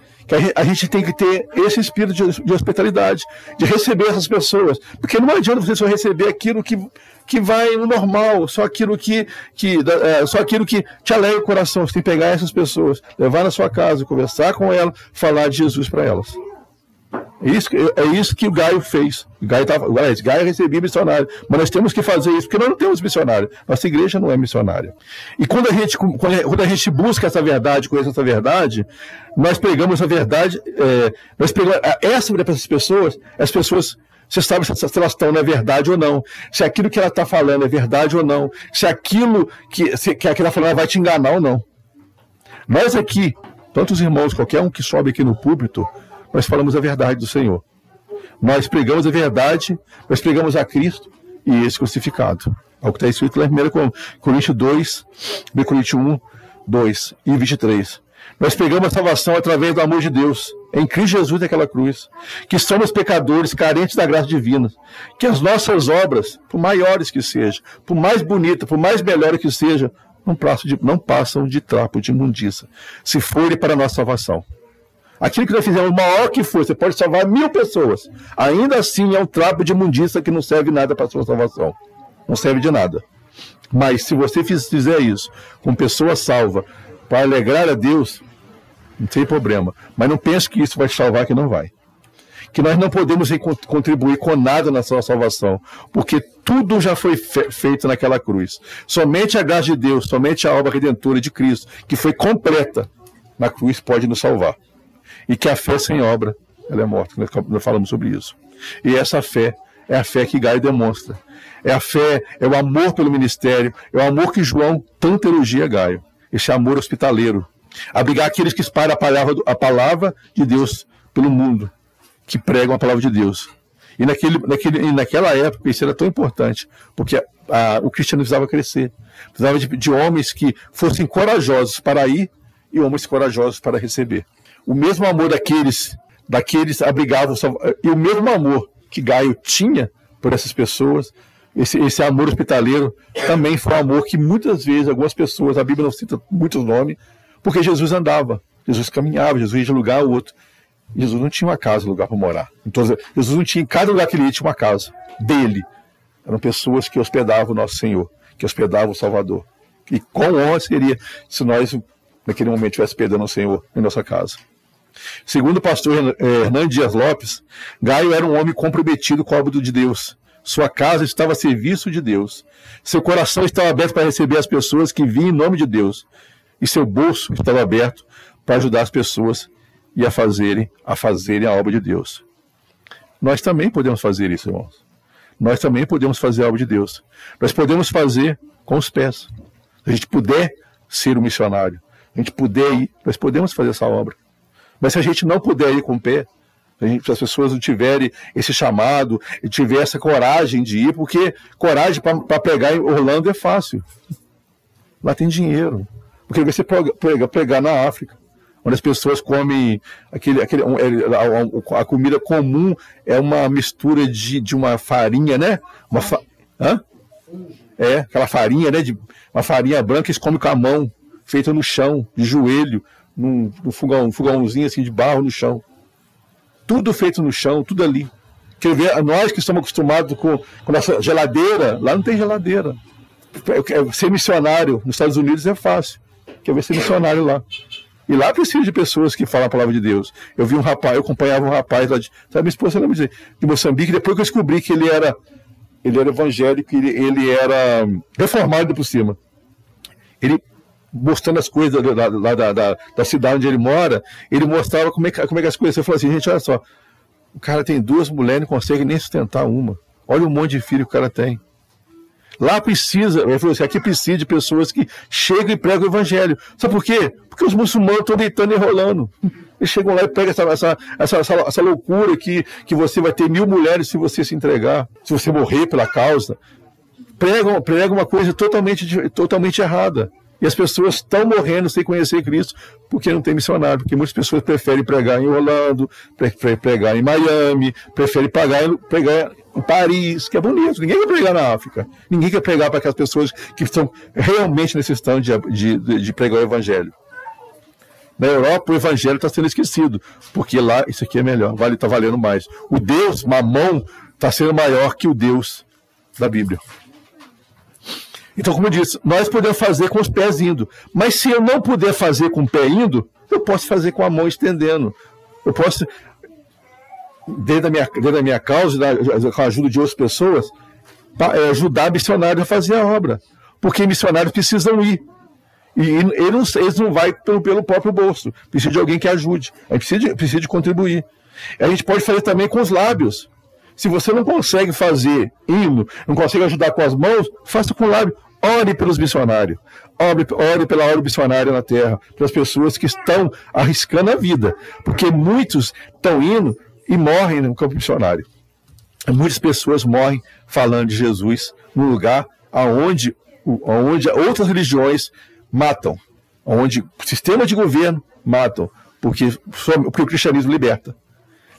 Speaker 1: a gente tem que ter esse espírito de, hospitalidade, de receber essas pessoas. Porque não adianta você só receber aquilo que, que vai no normal, só aquilo que, que, é, só aquilo que te alegra o coração. Você tem que pegar essas pessoas, levar na sua casa, conversar com elas, falar de Jesus para elas. É isso, é isso que o Gaio fez. O Gaio, tava, o Gaio recebia missionário. Mas nós temos que fazer isso, porque nós não temos missionário. Nossa igreja não é missionária. E quando a gente, quando a gente busca essa verdade, conhece essa verdade, nós pegamos a verdade, é, nós pegamos essa para essas pessoas, as pessoas você sabe se elas estão na verdade ou não, se aquilo que ela está falando é verdade ou não, se aquilo que, se, que ela está falando vai te enganar ou não. Nós aqui, tantos irmãos, qualquer um que sobe aqui no púlpito, nós falamos a verdade do Senhor. Nós pregamos a verdade, nós pregamos a Cristo e esse crucificado. É o que está escrito lá em 1 Coríntios 2, 1 Coríntios 1, 2 e 23. Nós pegamos a salvação através do amor de Deus, em Cristo Jesus naquela cruz, que somos pecadores carentes da graça divina, que as nossas obras, por maiores que sejam, por mais bonitas, por mais melhores que sejam, não passam de, não passam de trapo de imundícia, se forem para a nossa salvação. Aquilo que nós fizemos, maior que for, você pode salvar mil pessoas. Ainda assim é um trapo de imundícia que não serve nada para a sua salvação. Não serve de nada. Mas se você fizer isso com pessoa salva, para alegrar a Deus, não tem problema. Mas não pense que isso vai te salvar, que não vai. Que nós não podemos contribuir com nada na sua salvação, porque tudo já foi fe feito naquela cruz. Somente a graça de Deus, somente a obra redentora de Cristo, que foi completa na cruz, pode nos salvar e que a fé sem obra ela é morta. Nós falamos sobre isso. E essa fé é a fé que Gaio demonstra. É a fé, é o amor pelo ministério, é o amor que João tanto elogia Gaio. Esse amor hospitaleiro, Abrigar aqueles que espalham a palavra, a palavra de Deus pelo mundo, que pregam a palavra de Deus. E, naquele, naquele, naquela época isso era tão importante, porque a, a, o cristianismo precisava crescer. Precisava de, de homens que fossem corajosos para ir e homens corajosos para receber. O mesmo amor daqueles, daqueles abrigavam, e o mesmo amor que Gaio tinha por essas pessoas, esse, esse amor hospitaleiro também foi um amor que muitas vezes algumas pessoas, a Bíblia não cita muitos nomes, porque Jesus andava, Jesus caminhava, Jesus ia de lugar ao outro. Jesus não tinha uma casa, um lugar para morar. Então, Jesus não tinha, em cada lugar que ele ia, tinha uma casa dele. Eram pessoas que hospedavam o nosso Senhor, que hospedavam o Salvador. E quão honra seria se nós, naquele momento, estivéssemos hospedando o Senhor em nossa casa. Segundo o pastor eh, Hernandes Dias Lopes, Gaio era um homem comprometido com a obra de Deus. Sua casa estava a serviço de Deus. Seu coração estava aberto para receber as pessoas que vinham em nome de Deus. E seu bolso estava aberto para ajudar as pessoas e a fazerem, a fazerem a obra de Deus. Nós também podemos fazer isso, irmãos. Nós também podemos fazer a obra de Deus. Nós podemos fazer com os pés. Se a gente puder ser um missionário, a gente puder ir, nós podemos fazer essa obra. Mas se a gente não puder ir com o pé, se as pessoas não tiverem esse chamado, tiver essa coragem de ir, porque coragem para pegar em Orlando é fácil. Lá tem dinheiro. Porque você pega, pegar na África onde as pessoas comem aquele, aquele a, comida comum é uma mistura de, de uma farinha, né? Uma fa... Hã? É, aquela farinha, né? De, uma farinha branca eles comem com a mão, feita no chão, de joelho, num, num fogão, um fogãozinho assim de barro no chão. Tudo feito no chão, tudo ali. Quer ver, nós que estamos acostumados com, com nossa geladeira, lá não tem geladeira. Ser missionário nos Estados Unidos é fácil. Quer ver ser missionário lá. E lá precisa de pessoas que falam a palavra de Deus. Eu vi um rapaz, eu acompanhava um rapaz lá de. Sabe, minha esposa lembra de, de Moçambique, depois que eu descobri que ele era, ele era evangélico, ele, ele era reformado por cima. Ele mostrando as coisas da, da, da, da, da cidade onde ele mora, ele mostrava como é, que, como é que as coisas. Eu falei assim, gente, olha só, o cara tem duas mulheres não consegue nem sustentar uma. Olha o monte de filho que o cara tem. Lá precisa, ele falou assim, aqui precisa de pessoas que chegam e pregam o evangelho. Sabe por quê? Porque os muçulmanos estão deitando e rolando. Eles chegam lá e pegam essa, essa, essa, essa loucura que, que você vai ter mil mulheres se você se entregar, se você morrer pela causa. Pregam, pregam uma coisa totalmente, totalmente errada. E as pessoas estão morrendo sem conhecer Cristo porque não tem missionário, porque muitas pessoas preferem pregar em Orlando, preferem pregar em Miami, preferem pregar, em Paris, que é bonito. Ninguém quer pregar na África. Ninguém quer pregar para aquelas pessoas que estão realmente necessitando de, de, de pregar o Evangelho. Na Europa, o Evangelho está sendo esquecido, porque lá isso aqui é melhor, vale, está valendo mais. O Deus, Mamão, está sendo maior que o Deus da Bíblia. Então, como eu disse, nós podemos fazer com os pés indo. Mas se eu não puder fazer com o pé indo, eu posso fazer com a mão estendendo. Eu posso, dentro da minha, dentro da minha causa, com a ajuda de outras pessoas, é, ajudar missionários a fazer a obra. Porque missionários precisam ir. E eles, eles não vão pelo, pelo próprio bolso. Precisa de alguém que ajude. A gente precisa de, precisa de contribuir. A gente pode fazer também com os lábios. Se você não consegue fazer hino, não consegue ajudar com as mãos, faça com o lábio. Ore pelos missionários. Ore, ore pela obra missionária na terra, pelas pessoas que estão arriscando a vida. Porque muitos estão indo e morrem no campo missionário. Muitas pessoas morrem falando de Jesus num lugar onde, onde outras religiões matam, onde o sistema de governo matam, porque, porque o cristianismo liberta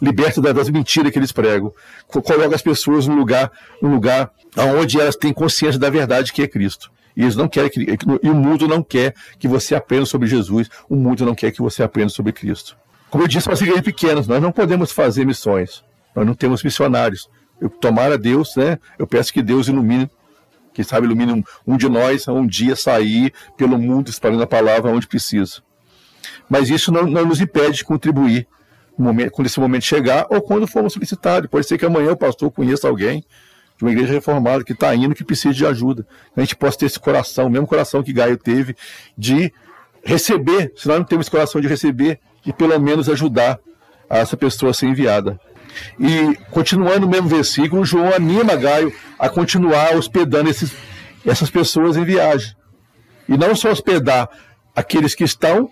Speaker 1: liberta das mentiras que eles pregam, coloca as pessoas no lugar, no lugar onde elas têm consciência da verdade que é Cristo. E eles não querem que, e o mundo não quer que você aprenda sobre Jesus, o mundo não quer que você aprenda sobre Cristo. Como eu disse para as igrejas pequenas, nós não podemos fazer missões, nós não temos missionários. Eu tomara Deus, né? Eu peço que Deus ilumine, que sabe ilumine um, um de nós a um dia sair pelo mundo espalhando a palavra onde precisa. Mas isso não, não nos impede de contribuir momento, quando esse momento chegar, ou quando formos solicitados. Pode ser que amanhã o pastor conheça alguém de uma igreja reformada que está indo, que precisa de ajuda. A gente possa ter esse coração, o mesmo coração que Gaio teve, de receber, se nós não temos coração de receber, de pelo menos ajudar a essa pessoa a ser enviada. E continuando no mesmo versículo, João anima Gaio a continuar hospedando esses, essas pessoas em viagem. E não só hospedar aqueles que estão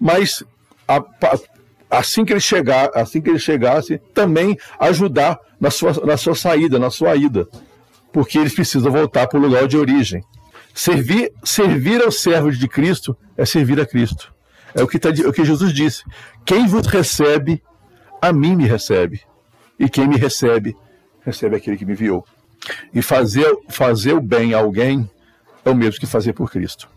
Speaker 1: mas a, assim que ele chegar, assim que ele chegasse, também ajudar na sua, na sua saída, na sua ida, porque eles precisam voltar para o lugar de origem. Servir, servir ao servo de Cristo é servir a Cristo. É o que, tá, o que Jesus disse. Quem vos recebe, a mim me recebe. E quem me recebe, recebe aquele que me enviou. E fazer, fazer o bem a alguém é o mesmo que fazer por Cristo.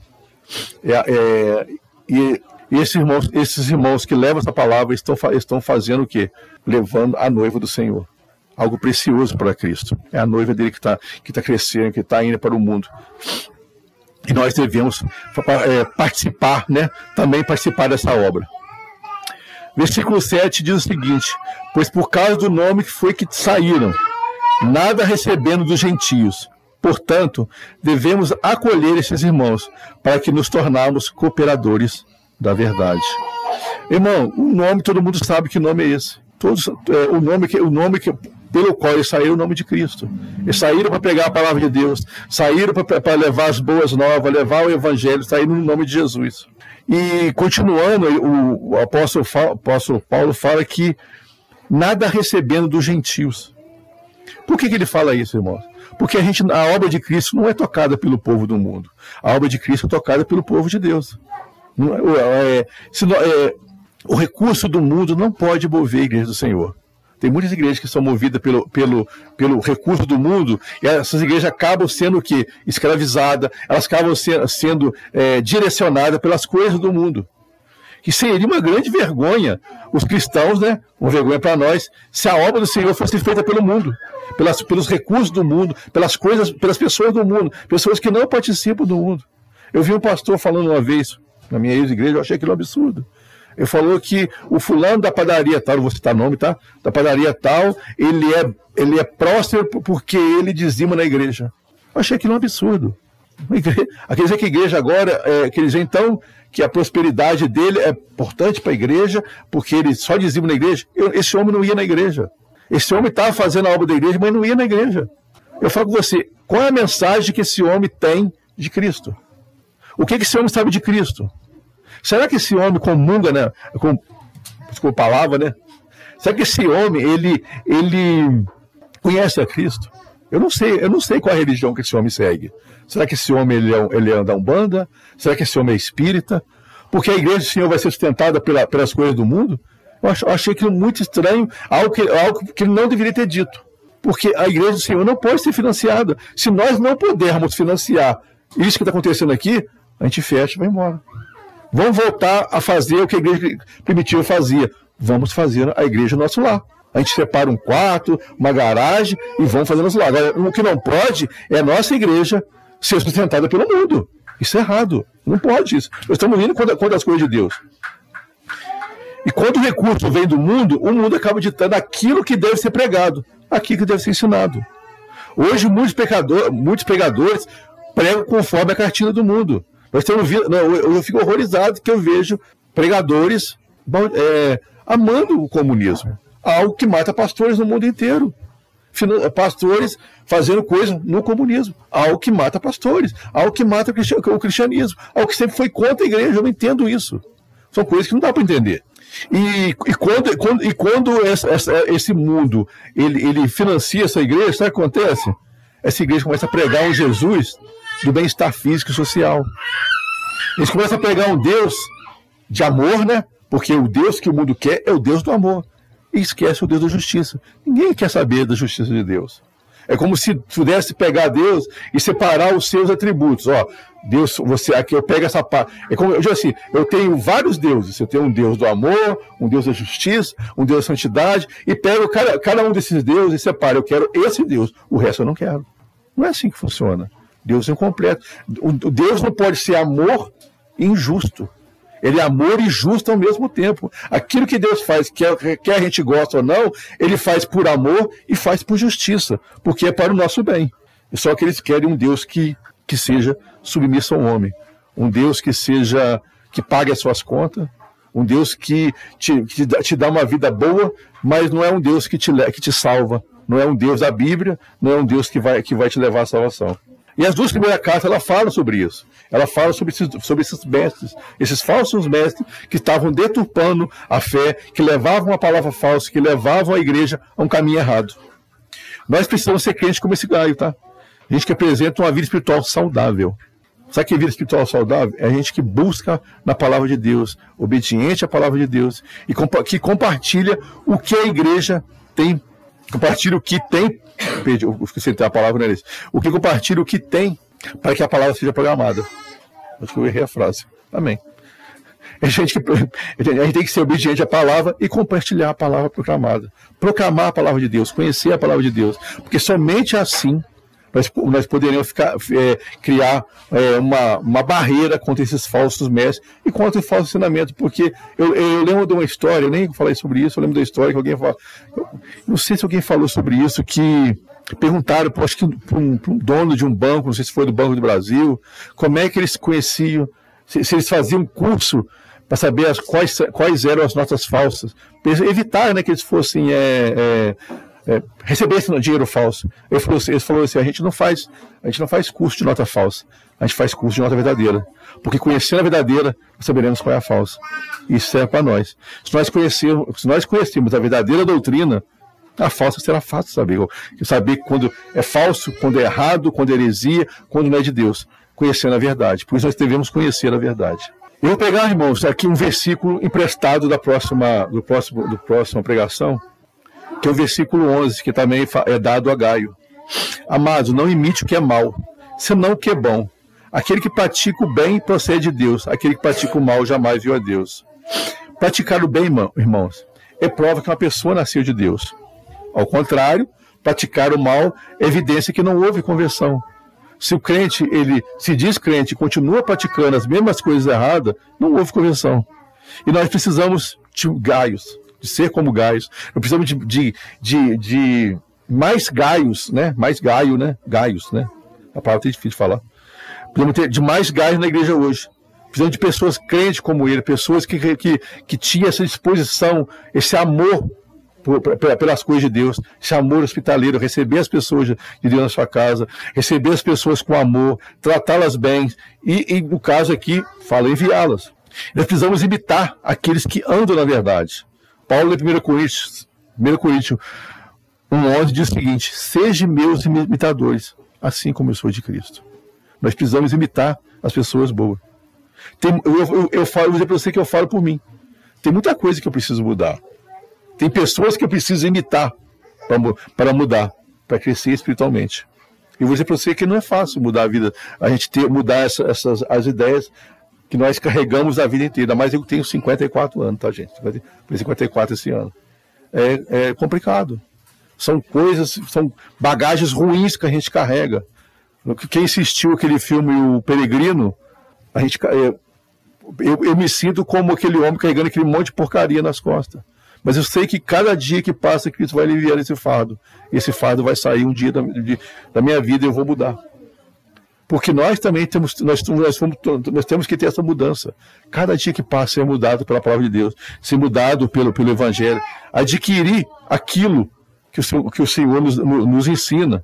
Speaker 1: É, é, e esses irmãos, esses irmãos que levam essa palavra estão, estão fazendo o quê? Levando a noiva do Senhor. Algo precioso para Cristo. É a noiva dele que está que tá crescendo, que está indo para o mundo. E nós devemos é, participar, né? Também participar dessa obra. Versículo 7 diz o seguinte: Pois por causa do nome que foi que saíram, nada recebendo dos gentios. Portanto, devemos acolher esses irmãos, para que nos tornarmos cooperadores da verdade. Irmão, o nome, todo mundo sabe que nome é esse. Todos, é, o nome que o nome que pelo qual eles saíram é o nome de Cristo. Eles saíram para pegar a palavra de Deus, saíram para levar as boas novas, levar o evangelho, saíram no nome de Jesus. E continuando, o, o apóstolo, apóstolo Paulo fala que nada recebendo dos gentios. Por que, que ele fala isso, irmãos? Porque a, gente, a obra de Cristo não é tocada pelo povo do mundo. A obra de Cristo é tocada pelo povo de Deus. É, é, é, o recurso do mundo não pode mover a igreja do Senhor. Tem muitas igrejas que são movidas pelo, pelo, pelo recurso do mundo e essas igrejas acabam sendo o quê? Escravizadas, elas acabam sendo, sendo é, direcionadas pelas coisas do mundo. Que seria uma grande vergonha os cristãos, né? Uma vergonha para nós, se a obra do Senhor fosse feita pelo mundo, pelas, pelos recursos do mundo, pelas coisas, pelas pessoas do mundo, pessoas que não participam do mundo. Eu vi um pastor falando uma vez, na minha ex-igreja, eu achei aquilo um absurdo. Ele falou que o fulano da padaria tal, não vou citar nome, tá? Da padaria tal, ele é, ele é próspero porque ele dizima na igreja. Eu achei aquilo um absurdo. Quer dizer que a igreja agora, é, quer dizer então que a prosperidade dele é importante para a igreja, porque ele só dizima na igreja. Eu, esse homem não ia na igreja. Esse homem estava fazendo a obra da igreja, mas não ia na igreja. Eu falo com você, qual é a mensagem que esse homem tem de Cristo? O que, que esse homem sabe de Cristo? Será que esse homem comunga, né? Com, com a palavra, né? Será que esse homem, ele, ele conhece a Cristo? Eu não sei, eu não sei qual a religião que esse homem segue. Será que esse homem ele é, ele é da Umbanda? Será que esse homem é espírita? Porque a igreja do Senhor vai ser sustentada pela, pelas coisas do mundo? Eu, ach, eu achei aquilo muito estranho, algo que, algo que ele não deveria ter dito. Porque a igreja do Senhor não pode ser financiada. Se nós não pudermos financiar isso que está acontecendo aqui, a gente fecha e vai embora. Vamos voltar a fazer o que a igreja primitiva fazia. Vamos fazer a igreja nosso lar. A gente separa um quarto, uma garagem e vamos fazer nosso lar. Agora, o que não pode é a nossa igreja ser sustentada pelo mundo. Isso é errado. Não pode isso. Nós estamos indo contra, contra as coisas de Deus. E quando o recurso vem do mundo, o mundo acaba ditando aquilo que deve ser pregado, aquilo que deve ser ensinado. Hoje, muitos, pecador, muitos pregadores pregam conforme a cartilha do mundo. Nós temos não, eu, eu, fico horrorizado que eu vejo pregadores é, amando o comunismo, algo que mata pastores no mundo inteiro. Pastores fazendo coisa no comunismo, algo que mata pastores, algo que mata o cristianismo, algo que sempre foi contra a igreja. Eu não entendo isso. São coisas que não dá para entender. E, e, quando, quando, e quando essa, essa, esse mundo ele, ele financia essa igreja, sabe o que acontece? Essa igreja começa a pregar um Jesus do bem-estar físico e social. Eles começam a pegar um Deus de amor, né? Porque o Deus que o mundo quer é o Deus do amor. E esquece o Deus da justiça. Ninguém quer saber da justiça de Deus. É como se pudesse pegar Deus e separar os seus atributos. Ó, Deus, você aqui eu pego essa parte. É como eu digo assim, eu tenho vários deuses. Eu tenho um Deus do amor, um Deus da justiça, um Deus da santidade, e pego cada, cada um desses deuses e separo. Eu quero esse Deus, o resto eu não quero. Não é assim que funciona. Deus é incompleto. O Deus não pode ser amor e injusto. Ele é amor e justo ao mesmo tempo. Aquilo que Deus faz, quer, quer a gente gosta ou não, ele faz por amor e faz por justiça, porque é para o nosso bem. Só que eles querem um Deus que, que seja submisso ao homem. Um Deus que seja, que pague as suas contas, um Deus que te, que te dá uma vida boa, mas não é um Deus que te, que te salva. Não é um Deus da Bíblia, não é um Deus que vai, que vai te levar à salvação. E as duas primeiras cartas ela fala sobre isso. Ela fala sobre esses, sobre esses mestres, esses falsos mestres que estavam deturpando a fé, que levavam a palavra falsa, que levavam a igreja a um caminho errado. Nós precisamos ser crentes como esse Gaio, tá? A gente que apresenta uma vida espiritual saudável. Sabe que vida espiritual saudável? É a gente que busca na palavra de Deus, obediente à palavra de Deus, e que compartilha o que a igreja tem. Compartilha o que tem. Perdi, eu esqueci a palavra, é isso. O que compartilha o que tem para que a palavra seja programada. Acho que eu errei a frase. Amém. A gente, a gente tem que ser obediente à palavra e compartilhar a palavra proclamada. Proclamar a palavra de Deus, conhecer a palavra de Deus. Porque somente assim nós, nós poderíamos ficar, é, criar é, uma, uma barreira contra esses falsos mestres e contra o falso ensinamento, porque eu, eu lembro de uma história, eu nem falei sobre isso, eu lembro da história que alguém falou, não sei se alguém falou sobre isso, que perguntaram, acho que para um, um, dono de um banco, não sei se foi do Banco do Brasil, como é que eles conheciam, se, se eles faziam curso para saber as, quais, quais eram as notas falsas, evitar né, que eles fossem é, é, é, recebesse dinheiro falso. Ele falou, assim, ele falou assim: a gente não faz, a gente não faz curso de nota falsa, a gente faz curso de nota verdadeira. Porque conhecendo a verdadeira, saberemos qual é a falsa. Isso serve para nós. Se nós conhecermos, se nós conhecermos a verdadeira doutrina, a falsa será fácil saber. Saber quando é falso, quando é errado, quando é heresia, quando não é de Deus. Conhecendo a verdade. Por isso nós devemos conhecer a verdade. Eu vou pegar, irmãos, aqui um versículo emprestado da próxima, do próximo, do próxima pregação que é o versículo 11, que também é dado a Gaio. Amados, não imite o que é mal, senão o que é bom. Aquele que pratica o bem procede de Deus, aquele que pratica o mal jamais viu a Deus. Praticar o bem, irmãos, é prova que uma pessoa nasceu de Deus. Ao contrário, praticar o mal é evidência que não houve conversão. Se o crente, ele se diz crente e continua praticando as mesmas coisas erradas, não houve conversão. E nós precisamos de gaios, de ser como Gaios. Não precisamos de, de, de, de mais Gaios, né? Mais Gaio, né? Gaios, né? A palavra é difícil de falar. Precisamos ter de mais Gaios na igreja hoje. Precisamos de pessoas crentes como ele, pessoas que, que, que tinham essa disposição, esse amor por, pelas coisas de Deus, esse amor hospitaleiro, receber as pessoas de Deus na sua casa, receber as pessoas com amor, tratá-las bem e, e, no caso aqui, fala enviá-las. Nós precisamos imitar aqueles que andam na verdade. Paulo em 1 Coríntios, 1 Coríntios 1,11 diz o seguinte: Sejam meus imitadores, assim como eu sou de Cristo. Nós precisamos imitar as pessoas boas. Tem, eu, eu, eu falo, vou dizer para você que eu falo por mim. Tem muita coisa que eu preciso mudar. Tem pessoas que eu preciso imitar para mudar, para crescer espiritualmente. E vou dizer para você que não é fácil mudar a vida, a gente ter, mudar essa, essas as ideias, que nós carregamos a vida inteira. Mas eu tenho 54 anos, tá, gente? Tenho 54 esse ano. É, é complicado. São coisas, são bagagens ruins que a gente carrega. Quem assistiu aquele filme O Peregrino, a gente, é, eu, eu me sinto como aquele homem carregando aquele monte de porcaria nas costas. Mas eu sei que cada dia que passa, Cristo vai aliviar esse fardo. Esse fardo vai sair um dia da, de, da minha vida e eu vou mudar. Porque nós também temos, nós, nós, fomos, nós temos que ter essa mudança. Cada dia que passa é mudado pela palavra de Deus, ser mudado pelo, pelo Evangelho, adquirir aquilo que o Senhor, que o Senhor nos, nos ensina.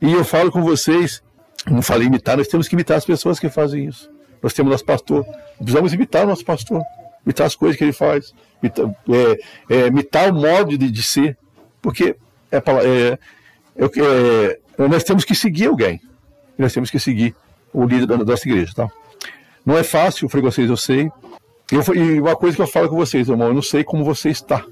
Speaker 1: E eu falo com vocês, não falei imitar, nós temos que imitar as pessoas que fazem isso. Nós temos nosso pastor, precisamos imitar o nosso pastor, imitar as coisas que ele faz, imitar, é, é, imitar o modo de, de ser, porque é, é, é, é nós temos que seguir alguém e nós temos que seguir o líder da nossa igreja, tá? Não é fácil, eu falei vocês, eu sei. Eu, e uma coisa que eu falo com vocês, irmão, eu não sei como você está,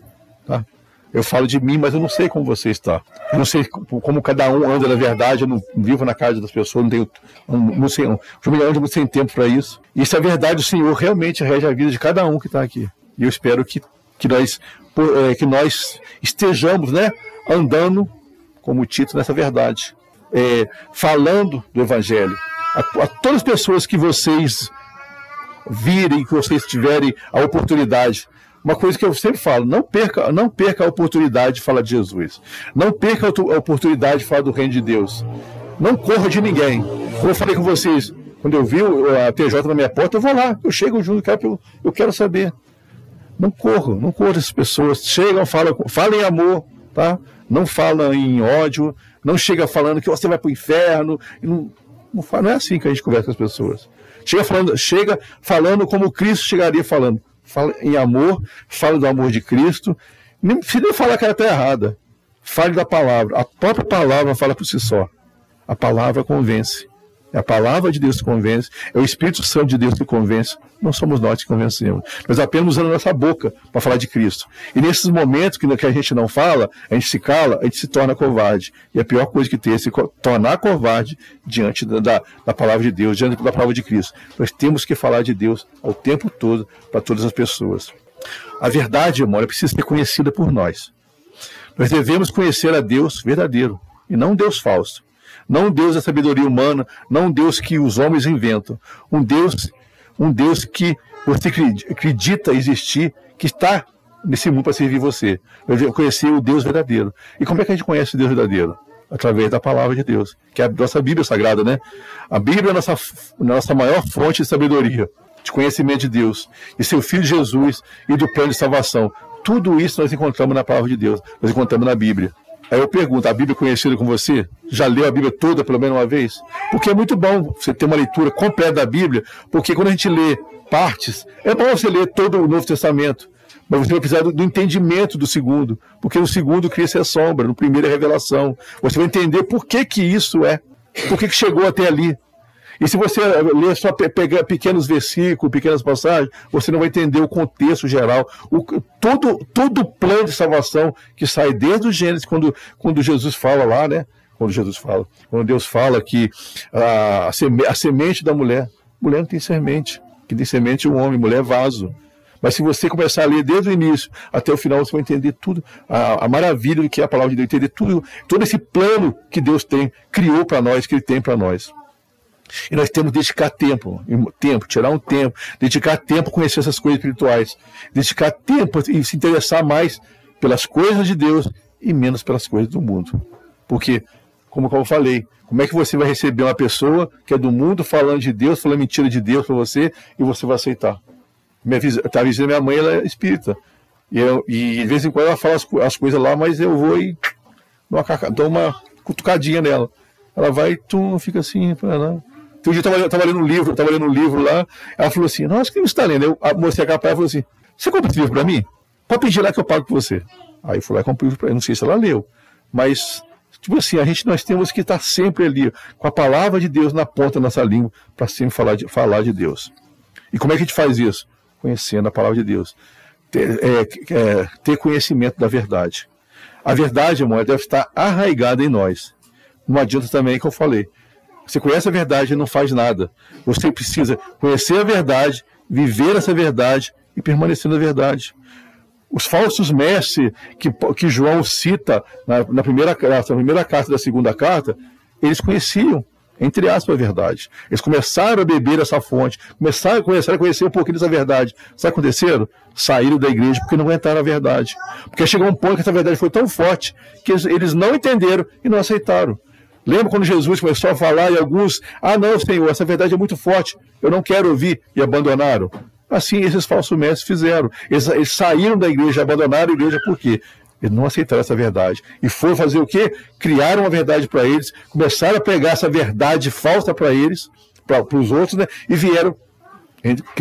Speaker 1: tá? Eu falo de mim, mas eu não sei como você está. Eu não sei como cada um anda na verdade, eu não vivo na casa das pessoas, não tenho, não sei, não, não sem tempo para isso. E se é verdade, o Senhor realmente rege a vida de cada um que está aqui. E eu espero que, que, nós, é, que nós estejamos, né, andando como título nessa verdade é, falando do Evangelho. A, a, todas as pessoas que vocês virem, que vocês tiverem a oportunidade. Uma coisa que eu sempre falo, não perca, não perca a oportunidade de falar de Jesus. Não perca a oportunidade de falar do reino de Deus. Não corra de ninguém. Como eu falei com vocês, quando eu vi a TJ na minha porta, eu vou lá, eu chego junto, eu, eu quero saber. Não corro, não corro dessas pessoas. Chegam, falam, falam em amor, tá? Não falam em ódio, não chega falando que você vai para o inferno. Não, Não é assim que a gente conversa com as pessoas. Chega falando, chega falando como Cristo chegaria falando. Fala em amor, fala do amor de Cristo. Nem precisa falar que ela está errada. Fale da palavra. A própria palavra fala por si só. A palavra convence. É a palavra de Deus que convence, é o Espírito Santo de Deus que convence. Não somos nós que convencemos. Nós apenas usando a nossa boca para falar de Cristo. E nesses momentos que a gente não fala, a gente se cala, a gente se torna covarde. E a pior coisa que tem é se tornar covarde diante da, da, palavra de Deus, diante da palavra de Cristo. Nós temos que falar de Deus ao tempo todo para todas as pessoas. A verdade, irmão, precisa ser conhecida por nós. Nós devemos conhecer a Deus verdadeiro e não Deus falso. Não um Deus da sabedoria humana, não um Deus que os homens inventam. Um Deus, um Deus que você acredita existir, que está nesse mundo para servir você. Eu conhecer o Deus verdadeiro. E como é que a gente conhece o Deus verdadeiro? Através da palavra de Deus, que é a nossa Bíblia sagrada, né? A Bíblia é a nossa, nossa maior fonte de sabedoria, de conhecimento de Deus, e seu Filho Jesus e do plano de salvação. Tudo isso nós encontramos na palavra de Deus, nós encontramos na Bíblia. Aí eu pergunto, a Bíblia é conhecida com você? Já leu a Bíblia toda pelo menos uma vez? Porque é muito bom você ter uma leitura completa da Bíblia, porque quando a gente lê partes, é bom você ler todo o Novo Testamento, mas você vai precisar do, entendimento do segundo, porque no segundo Cristo é sombra, no primeiro é revelação. Você vai entender por que que isso é, por que que chegou até ali. E se você ler só pegar pequenos versículos, pequenas passagens, você não vai entender o contexto geral, o, todo, todo o plano de salvação que sai desde o Gênesis, quando, quando Jesus fala lá, né? Quando Jesus fala, quando Deus fala que a, a semente da mulher, mulher não tem semente, que tem semente é um homem, mulher é vaso. Mas se você começar a ler desde o início até o final, você vai entender tudo, a, a maravilha que é a palavra de Deus, entender tudo, todo esse plano que Deus tem, criou para nós, que Ele tem para nós. E nós temos que dedicar tempo, tempo, tirar um tempo, dedicar tempo a conhecer essas coisas espirituais, dedicar tempo e se interessar mais pelas coisas de Deus e menos pelas coisas do mundo. Porque, como eu falei, como é que você vai receber uma pessoa que é do mundo falando de Deus, falando mentira de Deus para você e você vai aceitar? Minha tá minha mãe, ela é espírita. E, eu, e de vez em quando ela fala as, as coisas lá, mas eu vou e dou uma, dou uma cutucadinha nela. Ela vai e tu fica assim, não. Um dia eu estava lendo um livro, estava lendo um livro lá, ela falou assim, nossa, que você está lendo? Eu mostrei a capa e falou assim, você compra esse livro para mim? Pode pedir lá que eu pago para você. Aí eu fui lá e comprei o livro para ela, não sei se ela leu, mas, tipo assim, a gente, nós temos que estar sempre ali, com a palavra de Deus na ponta da nossa língua, para sempre falar de, falar de Deus. E como é que a gente faz isso? Conhecendo a palavra de Deus. Ter, é, é, ter conhecimento da verdade. A verdade, amor, deve estar arraigada em nós. Não adianta também que eu falei. Você conhece a verdade e não faz nada. Você precisa conhecer a verdade, viver essa verdade e permanecer na verdade. Os falsos mestres que, que João cita na, na, primeira, na primeira carta da segunda carta, eles conheciam, entre aspas, a verdade. Eles começaram a beber essa fonte, começaram, começaram a conhecer um pouquinho dessa verdade. Sabe o que aconteceu? Saíram da igreja porque não aguentaram a verdade. Porque chegou um ponto que essa verdade foi tão forte que eles, eles não entenderam e não aceitaram. Lembra quando Jesus começou a falar e alguns, ah não, Senhor, essa verdade é muito forte, eu não quero ouvir, e abandonaram? Assim esses falsos mestres fizeram. Eles, eles saíram da igreja, abandonaram a igreja por quê? Eles não aceitaram essa verdade. E foram fazer o quê? Criaram uma verdade para eles, começaram a pegar essa verdade falsa para eles, para os outros, né? E vieram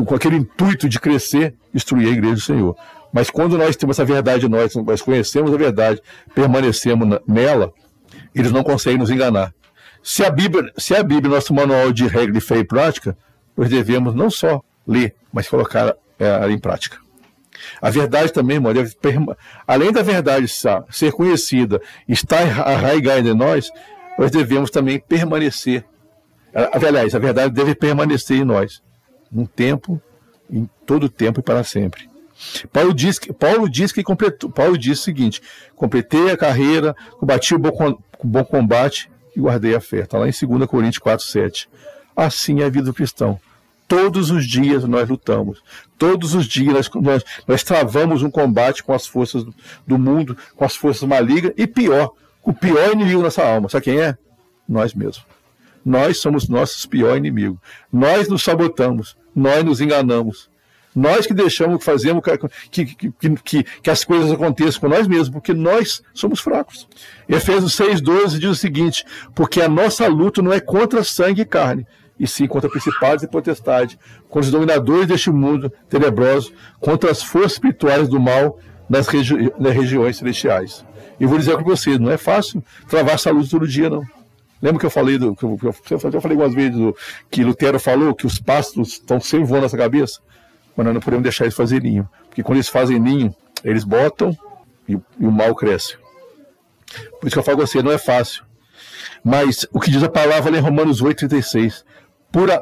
Speaker 1: com aquele intuito de crescer, destruir a igreja do Senhor. Mas quando nós temos essa verdade, nós, nós conhecemos a verdade, permanecemos nela, eles não conseguem nos enganar. Se a Bíblia, se a Bíblia é nosso manual de regra de fé e prática, nós devemos não só ler, mas colocar ela em prática. A verdade também, irmão, deve, além da verdade ser conhecida, estar arraigada em nós, nós devemos também permanecer. Aliás, a verdade deve permanecer em nós, num tempo, em todo tempo e para sempre. Paulo diz, Paulo diz que completou, Paulo diz o seguinte: completei a carreira, combati o bom, bom combate e guardei a fé. Está lá em 2 Coríntios 4, 7. Assim é a vida do cristão. Todos os dias nós lutamos. Todos os dias nós, nós, nós travamos um combate com as forças do, do mundo, com as forças malignas e pior, com o pior inimigo da nossa alma. Sabe quem é? Nós mesmos. Nós somos nossos pior inimigo. Nós nos sabotamos, nós nos enganamos. Nós que deixamos, fazemos que, que, que, que, as coisas aconteçam com nós mesmos, porque nós somos fracos. Efésios 6,12 diz o seguinte: porque a nossa luta não é contra sangue e carne, e sim contra principados e potestades, contra os dominadores deste mundo tenebroso, contra as forças espirituais do mal nas, regi nas regiões celestiais. E vou dizer para você, não é fácil travar essa luta todo dia, não. Lembra que eu falei do. Que eu, eu falei algumas vezes do, que Lutero falou que os pássaros estão sem voo nessa cabeça? Mas nós não podemos deixar eles fazer ninho. Porque quando eles fazem ninho, eles botam e, e o mal cresce. Por isso que eu falo com você, não é fácil. Mas o que diz a palavra em Romanos 8,36: por, a,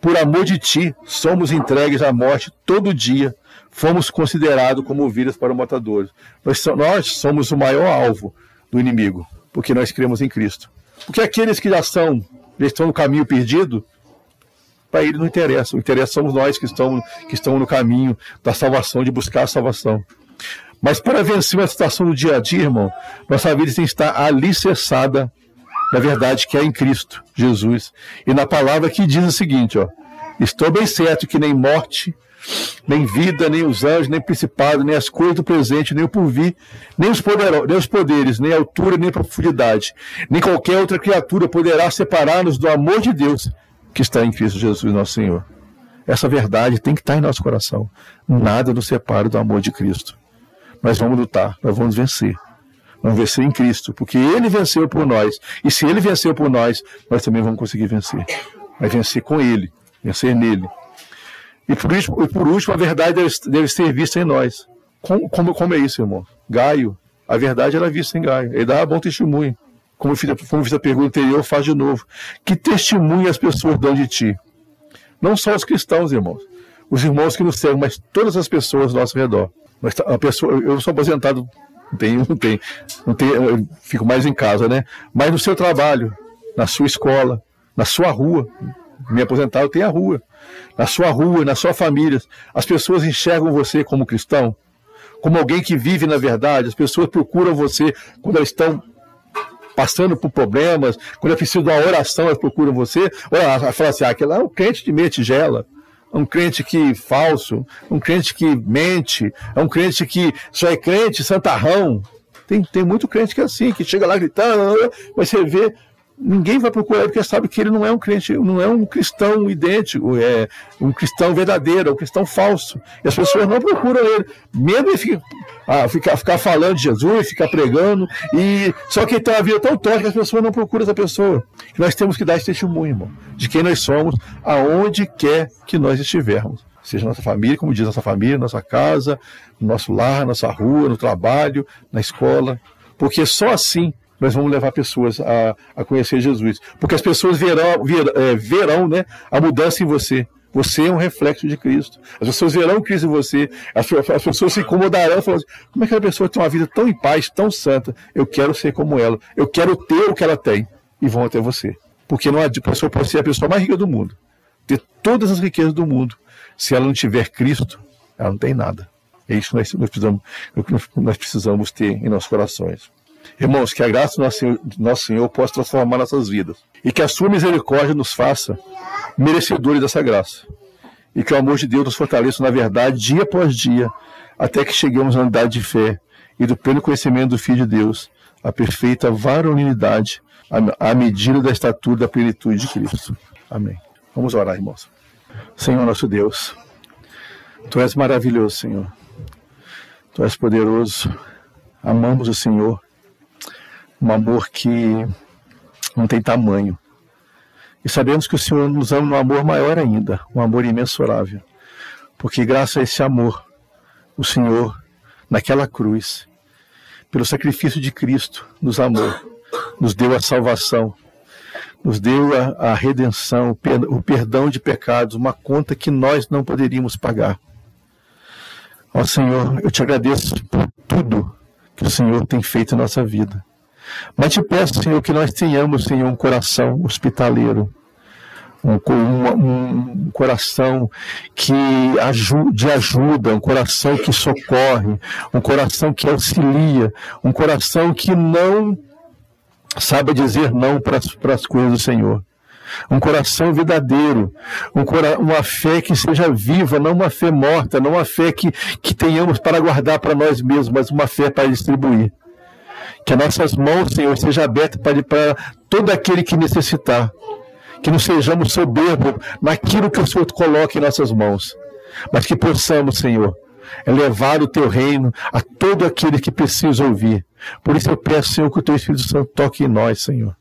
Speaker 1: por amor de ti, somos entregues à morte todo dia, fomos considerados como ovelhas para o matador. Nós, nós somos o maior alvo do inimigo, porque nós cremos em Cristo. Porque aqueles que já são, já estão no caminho perdido, para ele não interessa. O interessa somos nós que estamos, que estamos no caminho da salvação, de buscar a salvação. Mas para vencer uma situação do dia a dia, irmão, nossa vida tem que estar alicerçada na verdade que é em Cristo Jesus. E na palavra que diz o seguinte, ó, estou bem certo que nem morte, nem vida, nem os anjos, nem principado, nem as coisas do presente, nem o porvir, nem os, poderos, nem os poderes, nem a altura, nem a profundidade, nem qualquer outra criatura poderá separar-nos do amor de Deus que está em Cristo Jesus, nosso Senhor. Essa verdade tem que estar em nosso coração. Nada nos separa do amor de Cristo. Nós vamos lutar, nós vamos vencer. Vamos vencer em Cristo, porque Ele venceu por nós. E se Ele venceu por nós, nós também vamos conseguir vencer. Vai vencer com Ele, vencer nele. E por último, por último a verdade deve, deve, ser vista em nós. Como, como, como é isso, irmão? Gaio, a verdade era vista em Gaio. Ele dá bom testemunho. Como fiz, como fiz a pergunta anterior, faz de novo. Que testemunho as pessoas dão de ti? Não só os cristãos, irmãos. Os irmãos que nos servem, mas todas as pessoas ao nosso redor. Mas a pessoa, eu sou aposentado, não tenho, não tenho, não tenho, fico mais em casa, né? Mas no seu trabalho, na sua escola, na sua rua, me aposentado tem a rua. Na sua rua, na sua família, as pessoas enxergam você como cristão, como alguém que vive na verdade. As pessoas procuram você quando elas estão passando por problemas, quando é preciso uma oração, elas procuram você. Ou ela fala assim: ah, aquele é um crente de meia tigela um crente que falso, um crente que mente, é um crente que só é crente santarrão. Tem, tem muito crente que é assim, que chega lá gritando, mas você vê ninguém vai procurar porque sabe que ele não é um crente, não é um cristão idêntico, é um cristão verdadeiro, é um cristão falso. E as pessoas não procuram ele. Mesmo ele fica, ah, ficar, ficar falando de Jesus, ficar pregando, e só que tem uma vida tão torta que as pessoas não procuram essa pessoa. E nós temos que dar esse testemunho, irmão, de quem nós somos, aonde quer que nós estivermos. Seja nossa família, como diz nossa família, nossa casa, no nosso lar, nossa rua, no trabalho, na escola. Porque só assim nós vamos levar pessoas a, a conhecer Jesus. Porque as pessoas verão, ver, é, verão né, a mudança em você. Você é um reflexo de Cristo. As pessoas verão Cristo em você. As, as pessoas se incomodarão falando assim, como é que a pessoa tem uma vida tão em paz, tão santa? Eu quero ser como ela. Eu quero ter o que ela tem. E vão até você. Porque não, a pessoa pode ser a pessoa mais rica do mundo. Ter todas as riquezas do mundo. Se ela não tiver Cristo, ela não tem nada. É isso que nós, nós, precisamos, nós precisamos ter em nossos corações. Irmãos, que a graça do nosso Senhor, nosso Senhor possa transformar nossas vidas e que a sua misericórdia nos faça merecedores dessa graça. E que o amor de Deus nos fortaleça na verdade dia após dia, até que cheguemos à unidade de fé e do pleno conhecimento do Filho de Deus, a perfeita varonilidade, à medida da estatura da plenitude de Cristo. Amém. Vamos orar, irmãos. Senhor nosso Deus, Tu és maravilhoso, Senhor. Tu és poderoso. Amamos o Senhor um amor que não tem tamanho. E sabemos que o Senhor nos ama um amor maior ainda, um amor imensurável. Porque graças a esse amor, o Senhor, naquela cruz, pelo sacrifício de Cristo, nos amou, nos deu a salvação, nos deu a, a redenção, o perdão de pecados, uma conta que nós não poderíamos pagar. Ó Senhor, eu te agradeço por tudo que o Senhor tem feito em nossa vida. Mas te peço, Senhor, que nós tenhamos, Senhor, um coração hospitaleiro, um, um, um, coração que ajude, de ajuda, um coração que socorre, um coração que auxilia, um coração que não sabe dizer não para as coisas do Senhor. um coração verdadeiro, um uma fé que seja viva, não uma fé morta, não uma fé que, que tenhamos para guardar para nós mesmos, mas uma fé para distribuir. Que as nossas mãos, Senhor, sejam abertas para, todo aquele que necessitar. Que não sejamos soberbos naquilo que o Senhor coloca em nossas mãos, mas que possamos, Senhor, levar o teu reino a todo aquele que precisa ouvir. Por isso eu peço, Senhor, que o teu Espírito Santo toque em nós, Senhor.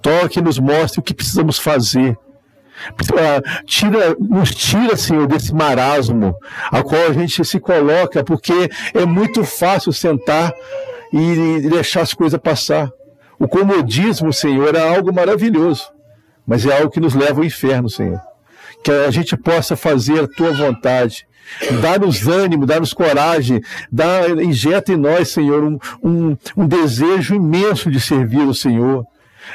Speaker 1: Toque e nos mostre o que precisamos fazer. Tira, nos tira, Senhor, desse marasmo a qual a gente se coloca, porque é muito fácil sentar e deixar as coisas passar. O comodismo, Senhor, é algo maravilhoso, mas é algo que nos leva ao inferno, Senhor. Que a gente possa fazer a tua vontade, Dá-nos ânimo, dá-nos coragem, dá, injeta em nós, Senhor, um, um, um desejo imenso de servir o Senhor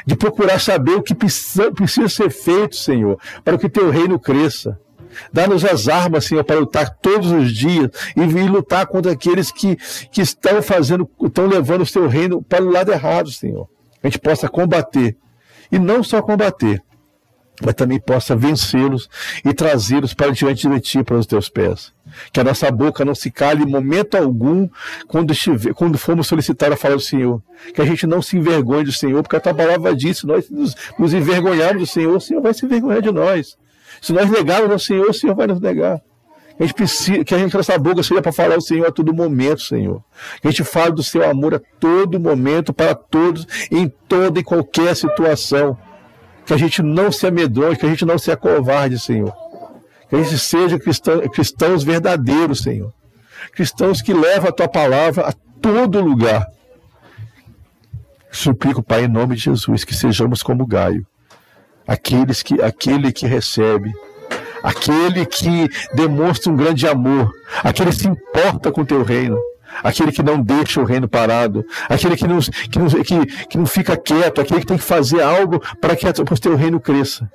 Speaker 1: de procurar saber o que precisa, precisa, ser feito, Senhor, para que teu reino cresça. Dá-nos as armas, Senhor, para lutar todos os dias e, lutar contra aqueles que, que estão fazendo, estão levando o teu reino para o lado errado, Senhor. A gente possa combater. E não só combater, mas também possa vencê-los e trazê-los para diante de ti, para os teus pés. Que a nossa boca não se cale em momento algum quando, estiver, quando formos solicitar a falar do Senhor. Que a gente não se envergonhe do Senhor, porque a tua palavra diz: se nós nos, nos envergonharmos do Senhor, o Senhor vai se envergonhar de nós. Se nós negarmos ao Senhor, o Senhor vai nos negar. Que a gente precisa, que a gente nossa boca seja para falar o Senhor a todo momento, Senhor. Que a gente fale do seu amor a todo momento, para todos, em toda e qualquer situação que a gente não se amedronte, que a gente não se acovarde, Senhor. Que a gente seja cristão, cristãos verdadeiros, Senhor. Cristãos que levam a tua palavra a todo lugar. Suplico, Pai, em nome de Jesus, que sejamos como Gaio. Aqueles que, aquele que recebe, aquele que demonstra um grande amor, aquele que se importa com o teu reino aquele que não deixa o reino parado, aquele que não, que não, que, que não fica quieto, aquele que tem que fazer algo para que o teu reino cresça.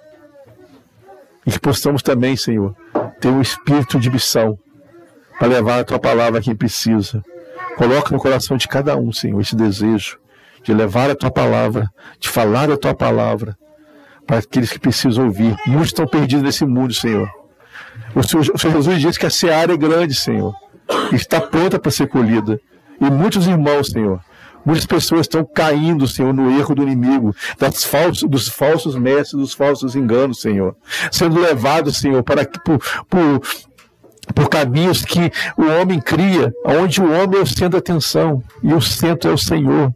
Speaker 1: E que possamos também, Senhor, ter um espírito de missão para levar a tua palavra a quem precisa. Coloca no coração de cada um, Senhor, esse desejo de levar a tua palavra, de falar a tua palavra para aqueles que precisam ouvir. Muitos estão perdidos nesse mundo, Senhor. O Senhor, o Senhor Jesus disse que a seara é grande, Senhor está pronta para ser colhida. E muitos irmãos, Senhor, muitas pessoas estão caindo, Senhor, no erro do inimigo, das falsos, dos falsos mestres, dos falsos enganos, Senhor. Sendo levados, Senhor, para por, por, por caminhos que o homem cria, onde o homem é o centro da atenção e o centro é o Senhor.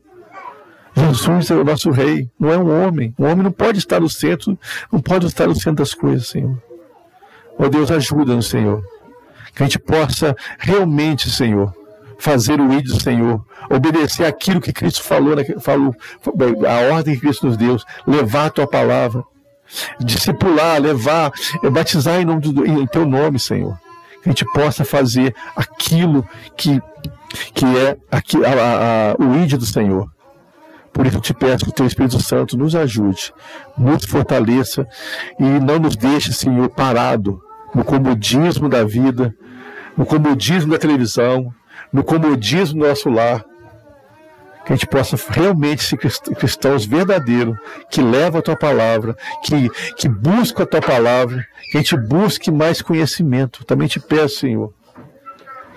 Speaker 1: Jesus é o nosso rei, não é um homem. O homem não pode estar no centro, não pode estar no centro das coisas, Senhor. Ó Deus, ajuda-nos, Senhor que a gente possa realmente, Senhor, fazer o ídolo do Senhor, obedecer aquilo que Cristo falou, falou, a ordem que Cristo nos deu, levar a tua palavra, discipular, levar, batizar em, nome do, em teu nome, Senhor. Que a gente possa fazer aquilo que, que é aqui, a, a, a, o ídolo do Senhor. Por isso te peço que o teu Espírito Santo nos ajude, nos fortaleça e não nos deixe, Senhor, parado no comodismo da vida, no comodismo da televisão, no comodismo do nosso lar, que a gente possa realmente ser cristãos verdadeiros, que levam a tua palavra, que, que buscam a tua palavra, que a gente busque mais conhecimento. Também te peço, Senhor,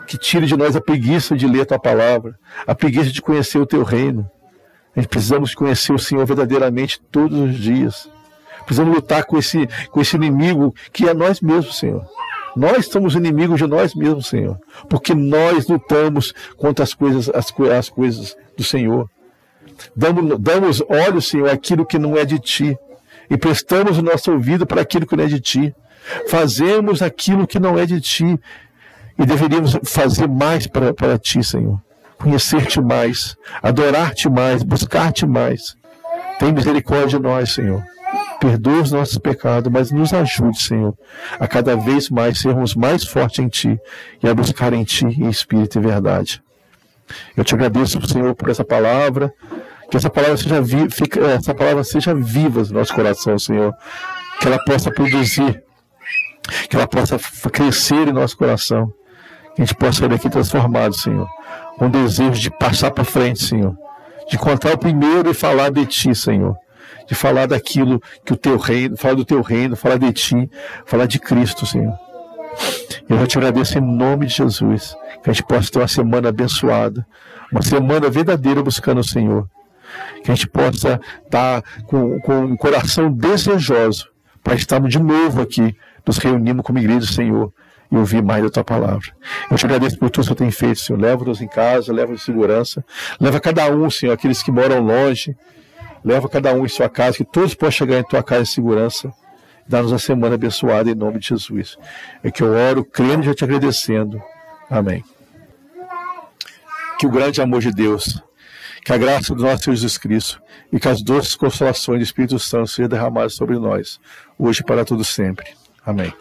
Speaker 1: que tire de nós a preguiça de ler a tua palavra, a preguiça de conhecer o teu reino. Precisamos conhecer o Senhor verdadeiramente todos os dias. Precisamos lutar com esse, com esse inimigo que é nós mesmos, Senhor. Nós somos inimigos de nós mesmos, Senhor, porque nós lutamos contra as coisas, as, as coisas do Senhor. Damos, damos olhos, Senhor, aquilo que não é de Ti, e prestamos o nosso ouvido para aquilo que não é de Ti. Fazemos aquilo que não é de Ti, e deveríamos fazer mais para, para Ti, Senhor. Conhecer-te mais, adorar-te mais, buscar-te mais. Tem misericórdia de nós, Senhor. Perdoa os nossos pecados, mas nos ajude, Senhor, a cada vez mais sermos mais fortes em Ti e a buscar em Ti em espírito e verdade. Eu te agradeço, Senhor, por essa palavra, que essa palavra seja, vi, fica, essa palavra seja viva no nosso coração, Senhor, que ela possa produzir, que ela possa crescer em nosso coração, que a gente possa sair daqui transformado, Senhor, o desejo de passar para frente, Senhor, de contar o primeiro e falar de Ti, Senhor de falar daquilo que o teu reino, falar do teu reino, falar de ti, falar de Cristo, Senhor. Eu te agradeço em nome de Jesus, que a gente possa ter uma semana abençoada, uma semana verdadeira buscando o Senhor. Que a gente possa estar com, com um coração desejoso para estarmos de novo aqui, nos reunimos como igreja do Senhor e ouvir mais da tua palavra. Eu te agradeço por tudo que Senhor tem feito, Senhor. Leva-nos em casa, leva-nos em segurança. Leva cada um, Senhor, aqueles que moram longe. Leva cada um em sua casa, que todos possam chegar em tua casa em segurança. Dá-nos a semana abençoada em nome de Jesus. É que eu oro, crendo e já te agradecendo. Amém. Que o grande amor de Deus, que a graça do nosso Senhor Jesus Cristo e que as doces consolações do Espírito Santo sejam derramadas sobre nós, hoje e para todo sempre. Amém.